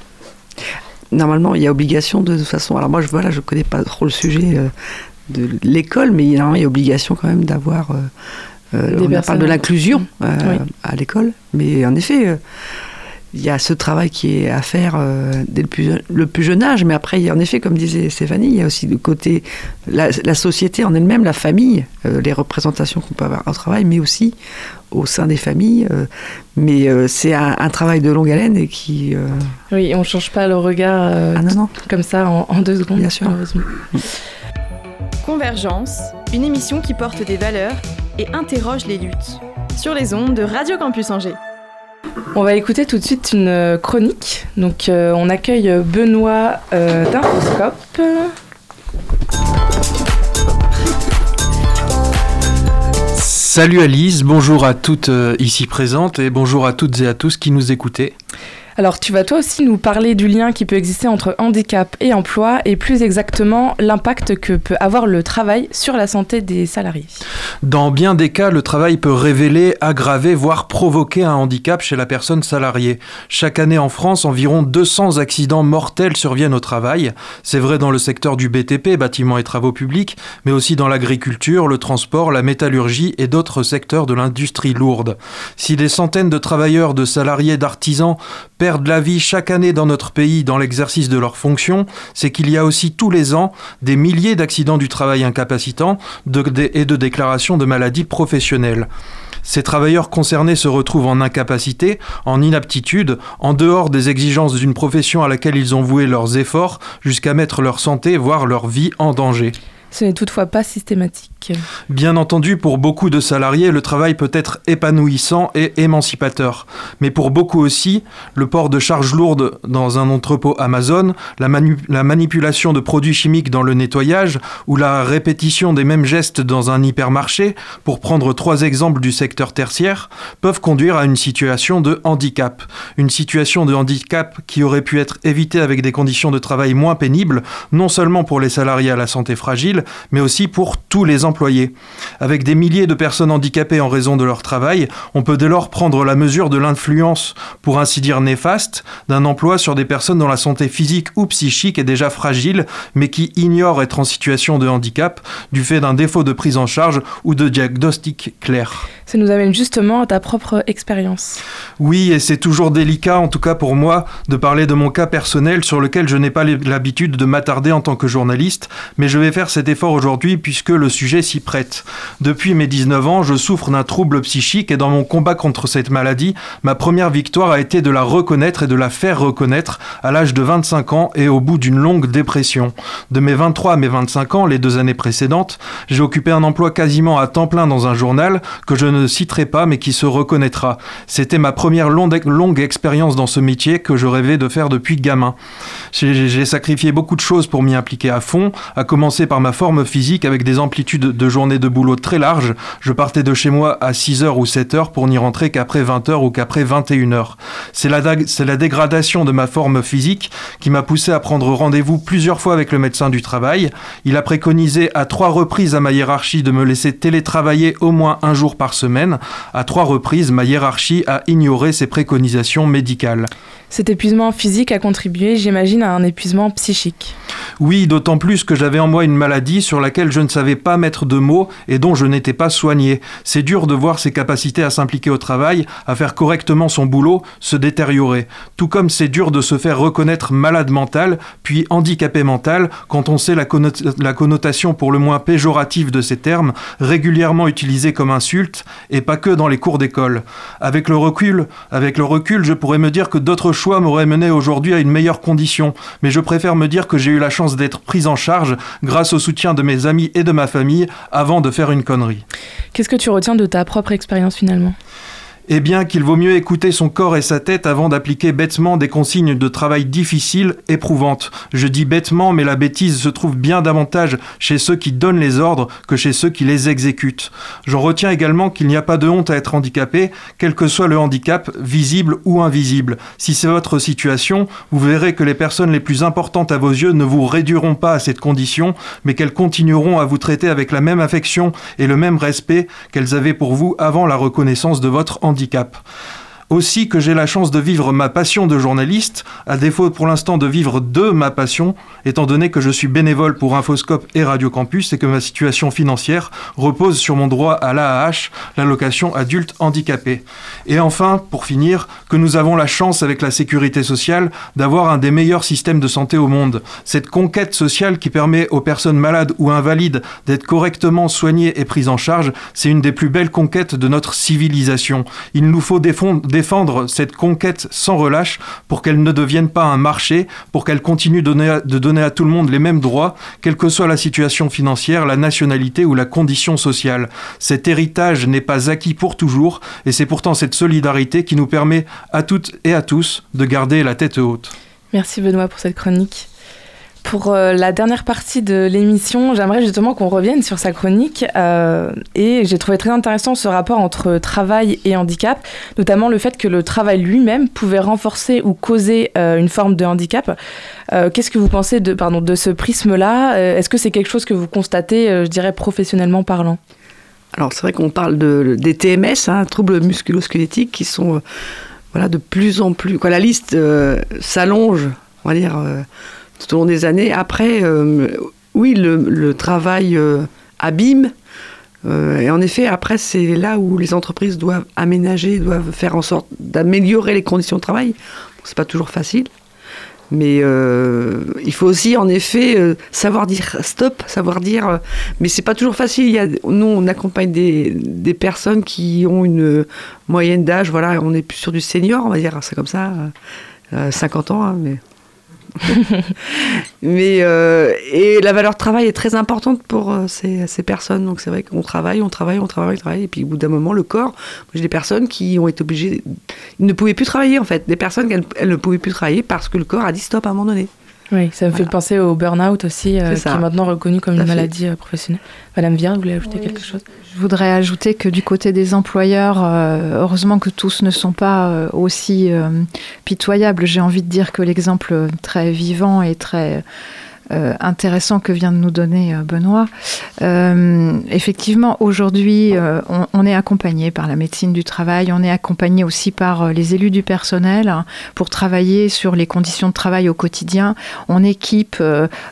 Normalement, il y a obligation de, toute façon. Alors moi, je voilà, je connais pas trop le sujet de l'école, mais il y a obligation quand même d'avoir. on parle de l'inclusion à l'école, mais en effet il y a ce travail qui est à faire euh, dès le plus, le plus, jeune âge, mais après, il y a, en effet, comme disait Stéphanie, il y a aussi le côté, la, société en elle-même, la famille, euh, les représentations qu'on peut avoir au travail, mais aussi au sein des familles. Euh, mais c'est un, travail de longue haleine et qui... Oui, on ne change pas le regard ah, non, non. comme ça en, en, deux secondes. Bien sûr. Convergence, une émission qui porte des valeurs et interroge les luttes. Sur les ondes de Radio Campus Angers. On va écouter tout de suite une euh, chronique. Donc, euh, on accueille Benoît euh. Salut Alice, bonjour à toutes ici présentes et bonjour à toutes et à tous qui nous écoutez. Alors tu vas toi aussi nous parler du lien qui peut exister entre handicap et emploi et plus exactement l'impact que peut avoir le travail sur la santé des salariés. Dans bien des cas, le travail peut révéler, aggraver, voire provoquer un handicap chez la personne salariée. Chaque année en France, environ 200 accidents mortels surviennent au travail. C'est vrai dans le secteur du BTP, bâtiments et travaux publics, mais aussi dans l'agriculture, le transport, la métallurgie et d'autres secteurs de l'industrie lourde. Si des centaines de travailleurs, de salariés, d'artisans perdent la vie chaque année dans notre pays dans l'exercice de leurs fonctions, c'est qu'il y a aussi tous les ans des milliers d'accidents du travail incapacitants et de déclarations de maladies professionnelles. Ces travailleurs concernés se retrouvent en incapacité, en inaptitude, en dehors des exigences d'une profession à laquelle ils ont voué leurs efforts, jusqu'à mettre leur santé, voire leur vie en danger. Ce n'est toutefois pas systématique. Bien entendu, pour beaucoup de salariés, le travail peut être épanouissant et émancipateur. Mais pour beaucoup aussi, le port de charges lourdes dans un entrepôt Amazon, la, la manipulation de produits chimiques dans le nettoyage ou la répétition des mêmes gestes dans un hypermarché, pour prendre trois exemples du secteur tertiaire, peuvent conduire à une situation de handicap. Une situation de handicap qui aurait pu être évitée avec des conditions de travail moins pénibles, non seulement pour les salariés à la santé fragile, mais aussi pour tous les employés avec des milliers de personnes handicapées en raison de leur travail, on peut dès lors prendre la mesure de l'influence, pour ainsi dire néfaste, d'un emploi sur des personnes dont la santé physique ou psychique est déjà fragile, mais qui ignorent être en situation de handicap du fait d'un défaut de prise en charge ou de diagnostic clair. Ça nous amène justement à ta propre expérience. Oui, et c'est toujours délicat, en tout cas pour moi, de parler de mon cas personnel sur lequel je n'ai pas l'habitude de m'attarder en tant que journaliste, mais je vais faire cet effort aujourd'hui puisque le sujet s'y prête. Depuis mes 19 ans, je souffre d'un trouble psychique et dans mon combat contre cette maladie, ma première victoire a été de la reconnaître et de la faire reconnaître à l'âge de 25 ans et au bout d'une longue dépression. De mes 23 à mes 25 ans, les deux années précédentes, j'ai occupé un emploi quasiment à temps plein dans un journal que je ne citerai pas mais qui se reconnaîtra. C'était ma première longue, expérience dans ce métier que je rêvais de faire depuis gamin. J'ai sacrifié beaucoup de choses pour m'y impliquer à fond, à commencer par ma forme physique avec des amplitudes de journées de boulot très larges. Je partais de chez moi à 6h ou 7h pour n'y rentrer qu'après 20h ou qu'après 21h. C'est la, la dégradation de ma forme physique qui m'a poussé à prendre rendez-vous plusieurs fois avec le médecin du travail. Il a préconisé à trois reprises à ma hiérarchie de me laisser télétravailler au moins un jour par semaine. À trois reprises, ma hiérarchie a ignoré ses préconisations médicales. Cet épuisement physique a contribué, j'imagine, à un épuisement psychique. Oui, d'autant plus que j'avais en moi une maladie sur laquelle je ne savais pas mettre de mots et dont je n'étais pas soigné. C'est dur de voir ses capacités à s'impliquer au travail, à faire correctement son boulot, se détériorer. Tout comme c'est dur de se faire reconnaître malade mental, puis handicapé mental, quand on sait la, connotation pour le moins péjorative de ces termes, régulièrement utilisés comme insulte, et pas que dans les cours d'école. Avec le recul, avec le recul, je pourrais me dire que d'autres choix m'auraient mené aujourd'hui à une meilleure condition, mais je préfère me dire que j'ai eu la chance d'être prise en charge grâce au soutien de mes amis et de ma famille avant de faire une connerie. Qu'est-ce que tu retiens de ta propre expérience finalement? Eh bien qu'il vaut mieux écouter son corps et sa tête avant d'appliquer bêtement des consignes de travail difficiles, éprouvantes. Je dis bêtement, mais la bêtise se trouve bien davantage chez ceux qui donnent les ordres que chez ceux qui les exécutent. J'en retiens également qu'il n'y a pas de honte à être handicapé, quel que soit le handicap, visible ou invisible. Si c'est votre situation, vous verrez que les personnes les plus importantes à vos yeux ne vous réduiront pas à cette condition, mais qu'elles continueront à vous traiter avec la même affection et le même respect qu'elles avaient pour vous avant la reconnaissance de votre handicap handicap aussi que j'ai la chance de vivre ma passion de journaliste, à défaut pour l'instant de vivre de ma passion, étant donné que je suis bénévole pour Infoscope et Radio Campus et que ma situation financière repose sur mon droit à l'AAH, l'allocation adulte handicapé. Et enfin, pour finir, que nous avons la chance avec la sécurité sociale d'avoir un des meilleurs systèmes de santé au monde. Cette conquête sociale qui permet aux personnes malades ou invalides d'être correctement soignées et prises en charge, c'est une des plus belles conquêtes de notre civilisation. Il nous faut défendre défendre cette conquête sans relâche pour qu'elle ne devienne pas un marché, pour qu'elle continue de donner à tout le monde les mêmes droits, quelle que soit la situation financière, la nationalité ou la condition sociale. Cet héritage n'est pas acquis pour toujours, et c'est pourtant cette solidarité qui nous permet à toutes et à tous de garder la tête haute. Merci Benoît pour cette chronique. Pour euh, la dernière partie de l'émission, j'aimerais justement qu'on revienne sur sa chronique. Euh, et j'ai trouvé très intéressant ce rapport entre travail et handicap, notamment le fait que le travail lui-même pouvait renforcer ou causer euh, une forme de handicap. Qu'est-ce que vous pensez de, pardon, de ce prisme-là? Est-ce que c'est quelque chose que vous constatez, je dirais, professionnellement parlant? Alors c'est vrai qu'on parle de, des TMS, hein, troubles musculo-squelettiques, qui sont voilà, de plus en plus... La liste s'allonge, on va dire tout au long des années. Après, euh, oui, le, travail euh, abîme. Euh, et en effet, après, c'est là où les entreprises doivent aménager, doivent faire en sorte d'améliorer les conditions de travail. Bon, c'est pas toujours facile. Mais il faut aussi, en effet, savoir dire stop, savoir dire. mais c'est pas toujours facile. Il y a, nous, on accompagne des, personnes qui ont une moyenne d'âge. Voilà, on est plus sur du senior, on va dire. C'est comme ça, 50 ans. Hein, Mais euh, et la valeur de travail est très importante pour euh, ces, personnes. Donc c'est vrai qu'on travaille, on travaille, on travaille, on travaille. Et puis au bout d'un moment, le corps. J'ai des personnes qui ont été obligées, ils ne pouvaient plus travailler en fait. Des personnes qui elles ne pouvaient plus travailler parce que le corps a dit stop à un moment donné. Oui, ça me fait penser au burn-out aussi, euh, qui est maintenant reconnu comme une maladie euh, professionnelle. Madame Viard, vous voulez ajouter quelque chose? Je voudrais ajouter que du côté des employeurs, euh, heureusement que tous ne sont pas aussi pitoyables. J'ai envie de dire que l'exemple très vivant et très euh, intéressant que vient de nous donner euh, Benoît. Euh, effectivement, aujourd'hui, on, est accompagné par la médecine du travail, on est accompagné aussi par les élus du personnel hein, pour travailler sur les conditions de travail au quotidien. On équipe,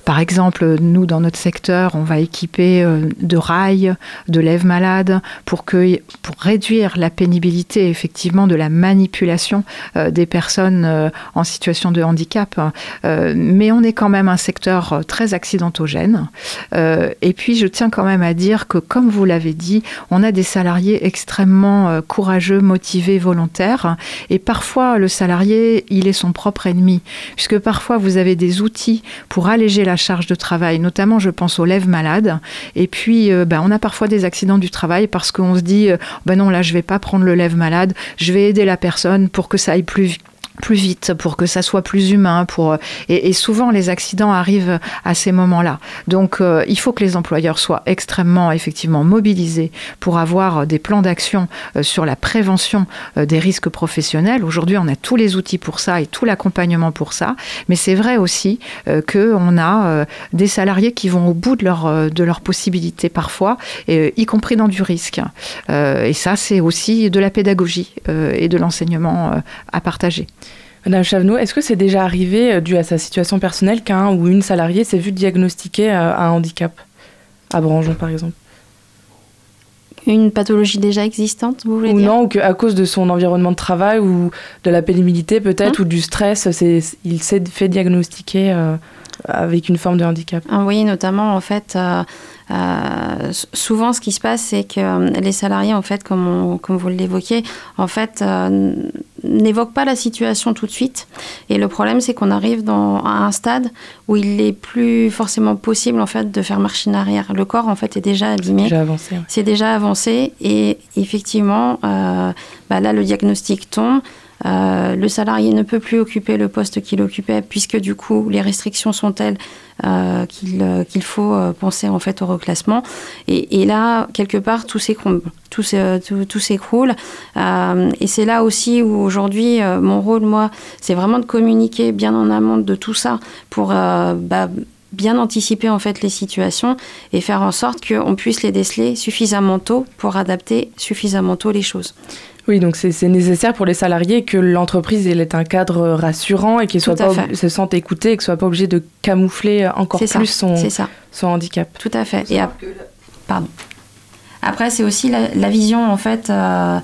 par exemple, nous dans notre secteur, on va équiper de rails, de lèvres malades pour que pour réduire la pénibilité effectivement de la manipulation des personnes en situation de handicap. mais on est quand même un secteur euh, très accidentogène. Euh, et puis, je tiens quand même à dire que, comme vous l'avez dit, on a des salariés extrêmement euh, courageux, motivés, volontaires. Et parfois, le salarié, il est son propre ennemi, puisque parfois, vous avez des outils pour alléger la charge de travail. Notamment, je pense aux lèvres malades. Et puis, ben, on a parfois des accidents du travail parce qu'on se dit, ben non, là, je vais pas prendre le lèvre malade, je vais aider la personne pour que ça aille plus vite plus vite, pour que ça soit plus humain. Pour, et, souvent, les accidents arrivent à ces moments-là. Donc, euh, il faut que les employeurs soient extrêmement, effectivement, mobilisés pour avoir des plans d'action euh, sur la prévention euh, des risques professionnels. Aujourd'hui, on a tous les outils pour ça et tout l'accompagnement pour ça. Mais c'est vrai aussi qu'on a des salariés qui vont au bout de leur, de leurs possibilités parfois, y compris dans du risque. et ça, c'est aussi de la pédagogie et de l'enseignement à partager. Madame Chavenot, est-ce que c'est déjà arrivé, euh, dû à sa situation personnelle, qu'un ou une salariée s'est vu diagnostiquer euh, un handicap À Branjon, par exemple? Une pathologie déjà existante, vous voulez ou dire? non, ou qu'à cause de son environnement de travail ou de la pénibilité peut-être, hein? ou du stress, il s'est fait diagnostiquer euh, avec une forme de handicap. Ah oui, notamment en fait, euh, souvent, ce qui se passe, c'est que euh, les salariés, en fait, comme, comme vous l'évoquiez, en fait, euh, n'évoquent pas la situation tout de suite. Et le problème, c'est qu'on arrive dans, à un stade où il n'est plus forcément possible, en fait, de faire machine arrière. Le corps, en fait, est déjà abîmé. C'est déjà avancé. C'est déjà avancé. Et effectivement, bah là, le diagnostic tombe. Euh, le salarié ne peut plus occuper le poste qu'il occupait puisque du coup les restrictions sont telles euh, euh, qu'il faut penser en fait au reclassement. Et, là, quelque part, tout s'écroule. Tout, tout, s'écroule. et c'est là aussi où aujourd'hui, mon rôle, moi, c'est vraiment de communiquer bien en amont de tout ça pour bah, bien anticiper en fait les situations et faire en sorte qu'on puisse les déceler suffisamment tôt pour adapter suffisamment tôt les choses. Oui, donc c'est nécessaire pour les salariés que l'entreprise ait un cadre rassurant et qu'ils se sentent écoutés et qu'ils ne soient pas obligés de camoufler encore plus son, son, handicap. Tout à fait. Et Pardon. Après, c'est aussi la, vision, en fait, euh,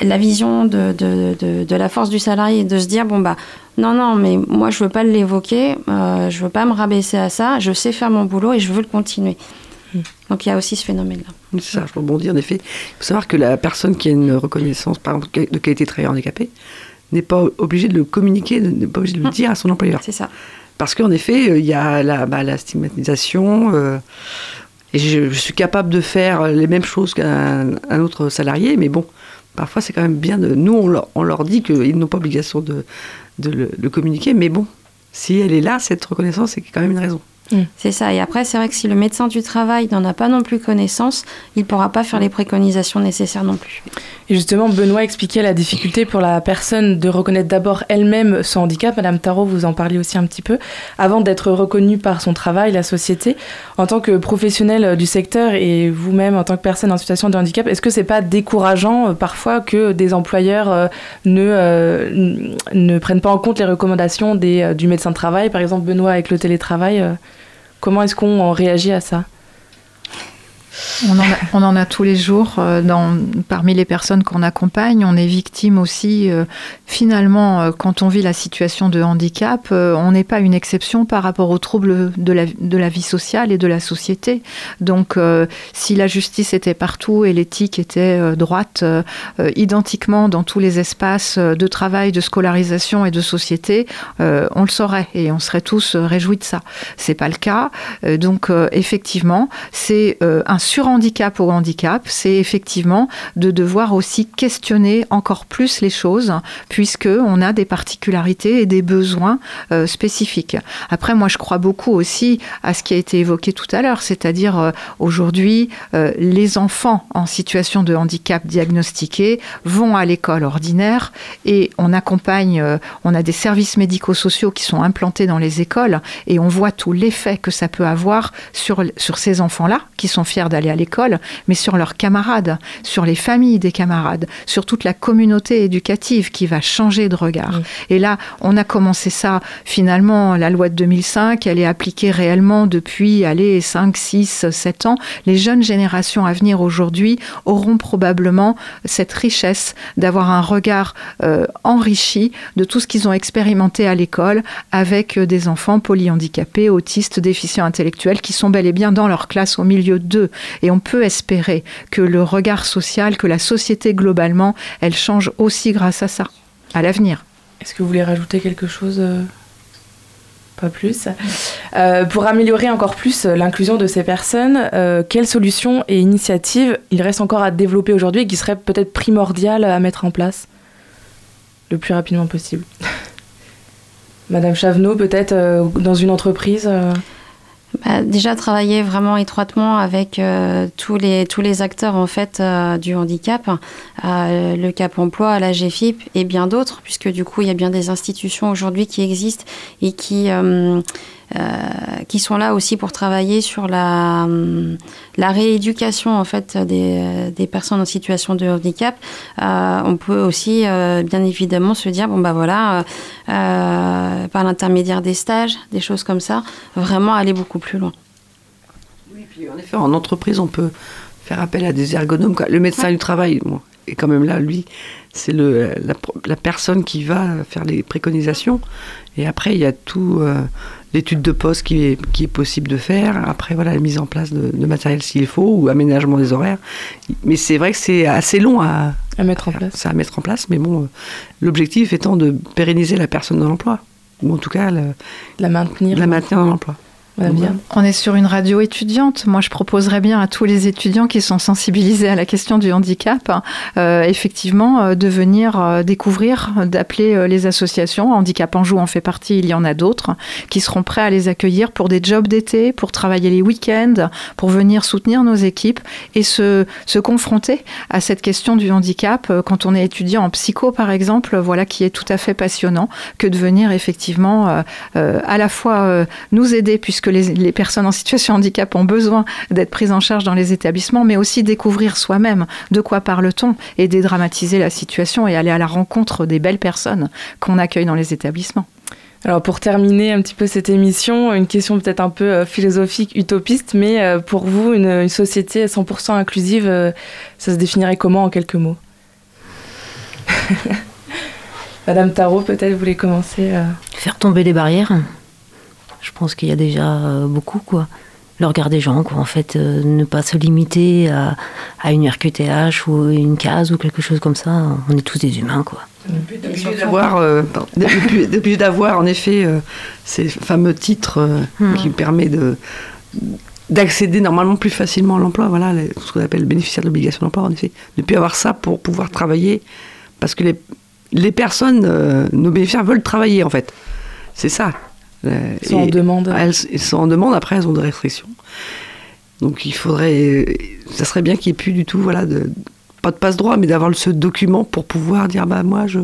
la vision de, de, de, la force du salarié, de se dire, bon, bah, non, non, mais moi, je veux pas l'évoquer, euh, je veux pas me rabaisser à ça, je sais faire mon boulot et je veux le continuer. Donc il y a aussi ce phénomène-là. C'est ça, je rebondis en effet. Il faut savoir que la personne qui a une reconnaissance, par exemple, de qualité de travailleur handicapé, n'est pas obligée de le communiquer, n'est pas obligée de le hmm. dire à son employeur. C'est ça. Parce qu'en effet, euh, il y a la, bah, la stigmatisation. Euh, et je, suis capable de faire les mêmes choses qu'un autre salarié, mais bon, parfois c'est quand même bien de. Nous, on leur, on leur dit qu'ils n'ont pas obligation de, de le, communiquer, mais bon, si elle est là, cette reconnaissance, c'est quand même une raison. Mm. C'est ça. Et après, c'est vrai que si le médecin du travail n'en a pas non plus connaissance, il ne pourra pas faire les préconisations nécessaires non plus. Et justement, Benoît expliquait la difficulté pour la personne de reconnaître d'abord elle-même son handicap. Madame Tarot, vous en parliez aussi un petit peu. Avant d'être reconnue par son travail, la société, en tant que professionnel du secteur et vous-même en tant que personne en situation de handicap, est-ce que c'est pas décourageant euh, parfois que des employeurs euh, ne, euh, ne prennent pas en compte les recommandations des, du médecin de travail? Par exemple, Benoît avec le télétravail. Comment est-ce qu'on réagit à ça? On en, a, tous les jours euh, dans, parmi les personnes qu'on accompagne. On est victime aussi, euh, finalement, euh, quand on vit la situation de handicap, on n'est pas une exception par rapport aux troubles de la, de la vie sociale et de la société. Donc, si la justice était partout et l'éthique était droite, identiquement dans tous les espaces de travail, de scolarisation et de société, on le saurait et on serait tous réjouis de ça. C'est pas le cas. donc, effectivement, c'est un sur-handicap au handicap, c'est effectivement de devoir aussi questionner encore plus les choses, puisque on a des particularités et des besoins euh, spécifiques. Après, moi, je crois beaucoup aussi à ce qui a été évoqué tout à l'heure, c'est-à-dire euh, aujourd'hui, euh, les enfants en situation de handicap diagnostiqué vont à l'école ordinaire et on accompagne, on a des services médico-sociaux qui sont implantés dans les écoles et on voit tout l'effet que ça peut avoir sur, sur ces enfants-là qui sont fiers d'aller à l'école, mais sur leurs camarades, sur les familles des camarades, sur toute la communauté éducative qui va changer de regard. Et là, on a commencé ça finalement, la loi de 2005, elle est appliquée réellement depuis, allez, 5, 6, 7 ans. Les jeunes générations à venir aujourd'hui auront probablement cette richesse d'avoir un regard euh, enrichi de tout ce qu'ils ont expérimenté à l'école avec euh, des enfants polyhandicapés, autistes, déficients intellectuels qui sont bel et bien dans leur classe au milieu d'eux. Et on peut espérer que le regard social, que la société globalement, elle change aussi grâce à ça, à l'avenir. Est-ce que vous voulez rajouter quelque chose euh, Pas plus? Euh, pour améliorer encore plus euh, l'inclusion de ces personnes, quelles solutions et initiatives il reste encore à développer aujourd'hui et qui seraient peut-être primordiales à mettre en place? Le plus rapidement possible Madame Chavenot, peut-être dans une entreprise bah, déjà travailler vraiment étroitement avec euh, tous les tous les acteurs en fait euh, du handicap, euh, le Cap Emploi, la GFIP et bien d'autres, puisque du coup il y a bien des institutions aujourd'hui qui existent et qui qui sont là aussi pour travailler sur la, la rééducation en fait des, des, personnes en situation de handicap. Euh, on peut aussi euh, bien évidemment se dire bon bah voilà par l'intermédiaire des stages, des choses comme ça, vraiment aller beaucoup plus loin. Oui, puis en effet en entreprise on peut faire appel à des ergonomes. Le médecin du travail bon, est quand même là, lui, c'est la, la, personne qui va faire les préconisations. Et après, il y a tout l'étude de poste qui est, qui est possible de faire. Après, voilà, la mise en place de, matériel s'il faut ou aménagement des horaires. Mais c'est vrai que c'est assez long à, à mettre en place. à mettre en place. Mais bon, euh, l'objectif étant de pérenniser la personne dans l'emploi. Ou en tout cas, la maintenir. La maintenir dans l'emploi. On est sur une radio étudiante. Moi, je proposerais bien à tous les étudiants qui sont sensibilisés à la question du handicap, euh, effectivement, euh, de venir euh, découvrir, d'appeler les associations. Handicap Anjou en fait partie, il y en a d'autres, qui seront prêts à les accueillir pour des jobs d'été, pour travailler les week-ends, pour venir soutenir nos équipes et se, se confronter à cette question du handicap quand on est étudiant en psycho, par exemple, voilà qui est tout à fait passionnant que de venir effectivement à la fois nous aider, puisque puisque les, les, personnes en situation de handicap ont besoin d'être prises en charge dans les établissements, mais aussi découvrir soi-même de quoi parle-t-on et dédramatiser la situation et aller à la rencontre des belles personnes qu'on accueille dans les établissements. Alors pour terminer un petit peu cette émission, une question peut-être un peu euh, philosophique, utopiste, mais euh, pour vous, une, une société 100% inclusive, euh, ça se définirait comment en quelques mots? Madame Tarot, peut-être vous voulez commencer Faire tomber les barrières. Je pense qu'il y a déjà beaucoup, quoi. Le regard des gens, quoi. En fait, ne pas se limiter à, à une RQTH ou une case ou quelque chose comme ça. On est tous des humains, quoi. Depuis d'avoir, euh, depuis, depuis d'avoir en effet euh, ces fameux titres euh, Hmm. qui permet de d'accéder normalement plus facilement à l'emploi, voilà, ce qu'on appelle bénéficiaire de l'obligation d'emploi, en effet. Ne plus avoir ça pour pouvoir travailler, parce que les, les personnes, euh, nos bénéficiaires veulent travailler, en fait. C'est ça. Euh, Ils sont en demande. Elles, elles sont en demande, après elles ont des restrictions. Donc il faudrait, ça serait bien qu'il n'y ait plus du tout, voilà, de, pas de passe-droit, mais d'avoir ce document pour pouvoir dire, bah moi je,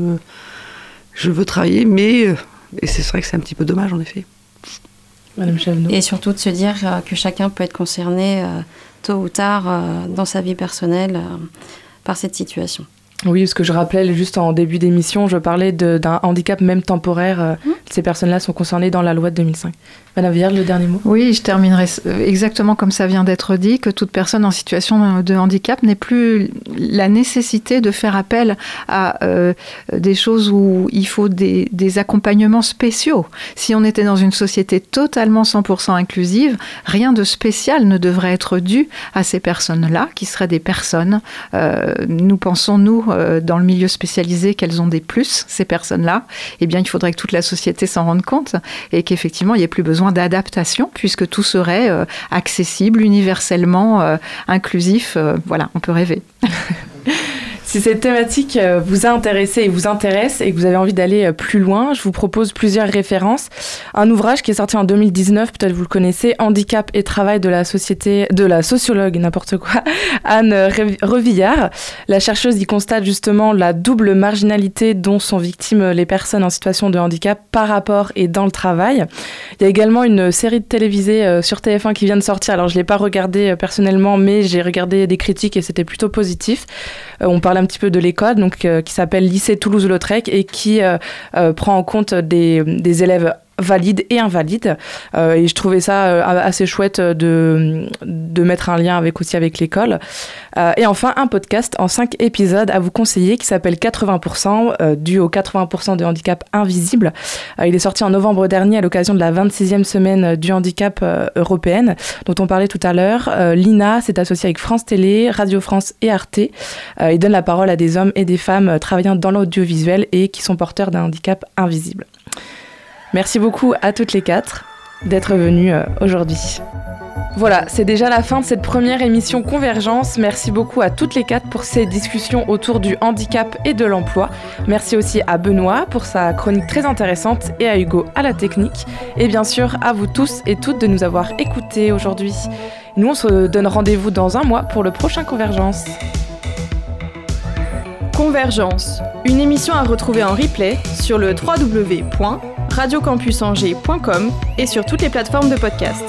je veux travailler, mais, euh, et c'est vrai que c'est un petit peu dommage en effet. Madame Chavenot. Et surtout de se dire euh, que chacun peut être concerné euh, tôt ou tard euh, dans sa vie personnelle euh, par cette situation. Oui, parce que je rappelais juste en début d'émission, je parlais d'un handicap même temporaire. euh, Ces personnes-là sont concernées dans la loi de 2005. Madame Villard, le dernier mot Oui, je terminerai euh, exactement comme ça vient d'être dit, que toute personne en situation de handicap n'ait plus la nécessité de faire appel à euh, des choses où il faut des, accompagnements spéciaux. Si on était dans une société totalement 100% inclusive, rien de spécial ne devrait être dû à ces personnes-là, qui seraient des personnes. euh, nous pensons, nous, dans le milieu spécialisé, qu'elles ont des plus, ces personnes-là. Eh bien, il faudrait que toute la société s'en rende compte et qu'effectivement, il n'y ait plus besoin d'adaptation puisque tout serait euh, accessible, universellement euh, inclusif. Euh, voilà, on peut rêver. Si cette thématique euh, vous a intéressé et vous intéresse et que vous avez envie d'aller euh, plus loin, je vous propose plusieurs références. Un ouvrage qui est sorti en 2019, peut-être vous le connaissez, Handicap et travail de la société, de la sociologue, n'importe quoi, Anne Rev- Revillard. La chercheuse y constate justement la double marginalité dont sont victimes les personnes en situation de handicap par rapport et dans le travail. Il y a également une série de télévisée euh, sur TF1 qui vient de sortir. Alors je l'ai pas regardé euh, personnellement, mais j'ai regardé des critiques et c'était plutôt positif. Euh, on un petit peu de l'école, donc euh, qui s'appelle Lycée Toulouse-Lautrec et qui euh, euh, prend en compte des élèves valides et invalides. Euh, et je trouvais ça euh, assez chouette de, de mettre un lien avec aussi avec l'école. Euh, et enfin, un podcast en cinq épisodes à vous conseiller qui s'appelle 80%, euh, dû au 80% de handicap invisible. Il est sorti en novembre dernier à l'occasion de la 26e semaine du handicap européenne, dont on parlait tout à l'heure. L'INA s'est associé avec France Télé, Radio France et Arte. Il donne la parole à des hommes et des femmes travaillant dans l'audiovisuel et qui sont porteurs d'un handicap invisible. Merci beaucoup à toutes les quatre d'être venues euh, aujourd'hui. Voilà, c'est déjà la fin de cette première émission Convergence. Merci beaucoup à toutes les quatre pour ces discussions autour du handicap et de l'emploi. Merci aussi à Benoît pour sa chronique très intéressante et à Hugo à la technique. Et bien sûr à vous tous et toutes de nous avoir écoutés aujourd'hui. Nous, on se donne rendez-vous dans un mois pour le prochain Convergence. Convergence, une émission à retrouver en replay sur le www.radiocampusangers.com et sur toutes les plateformes de podcast.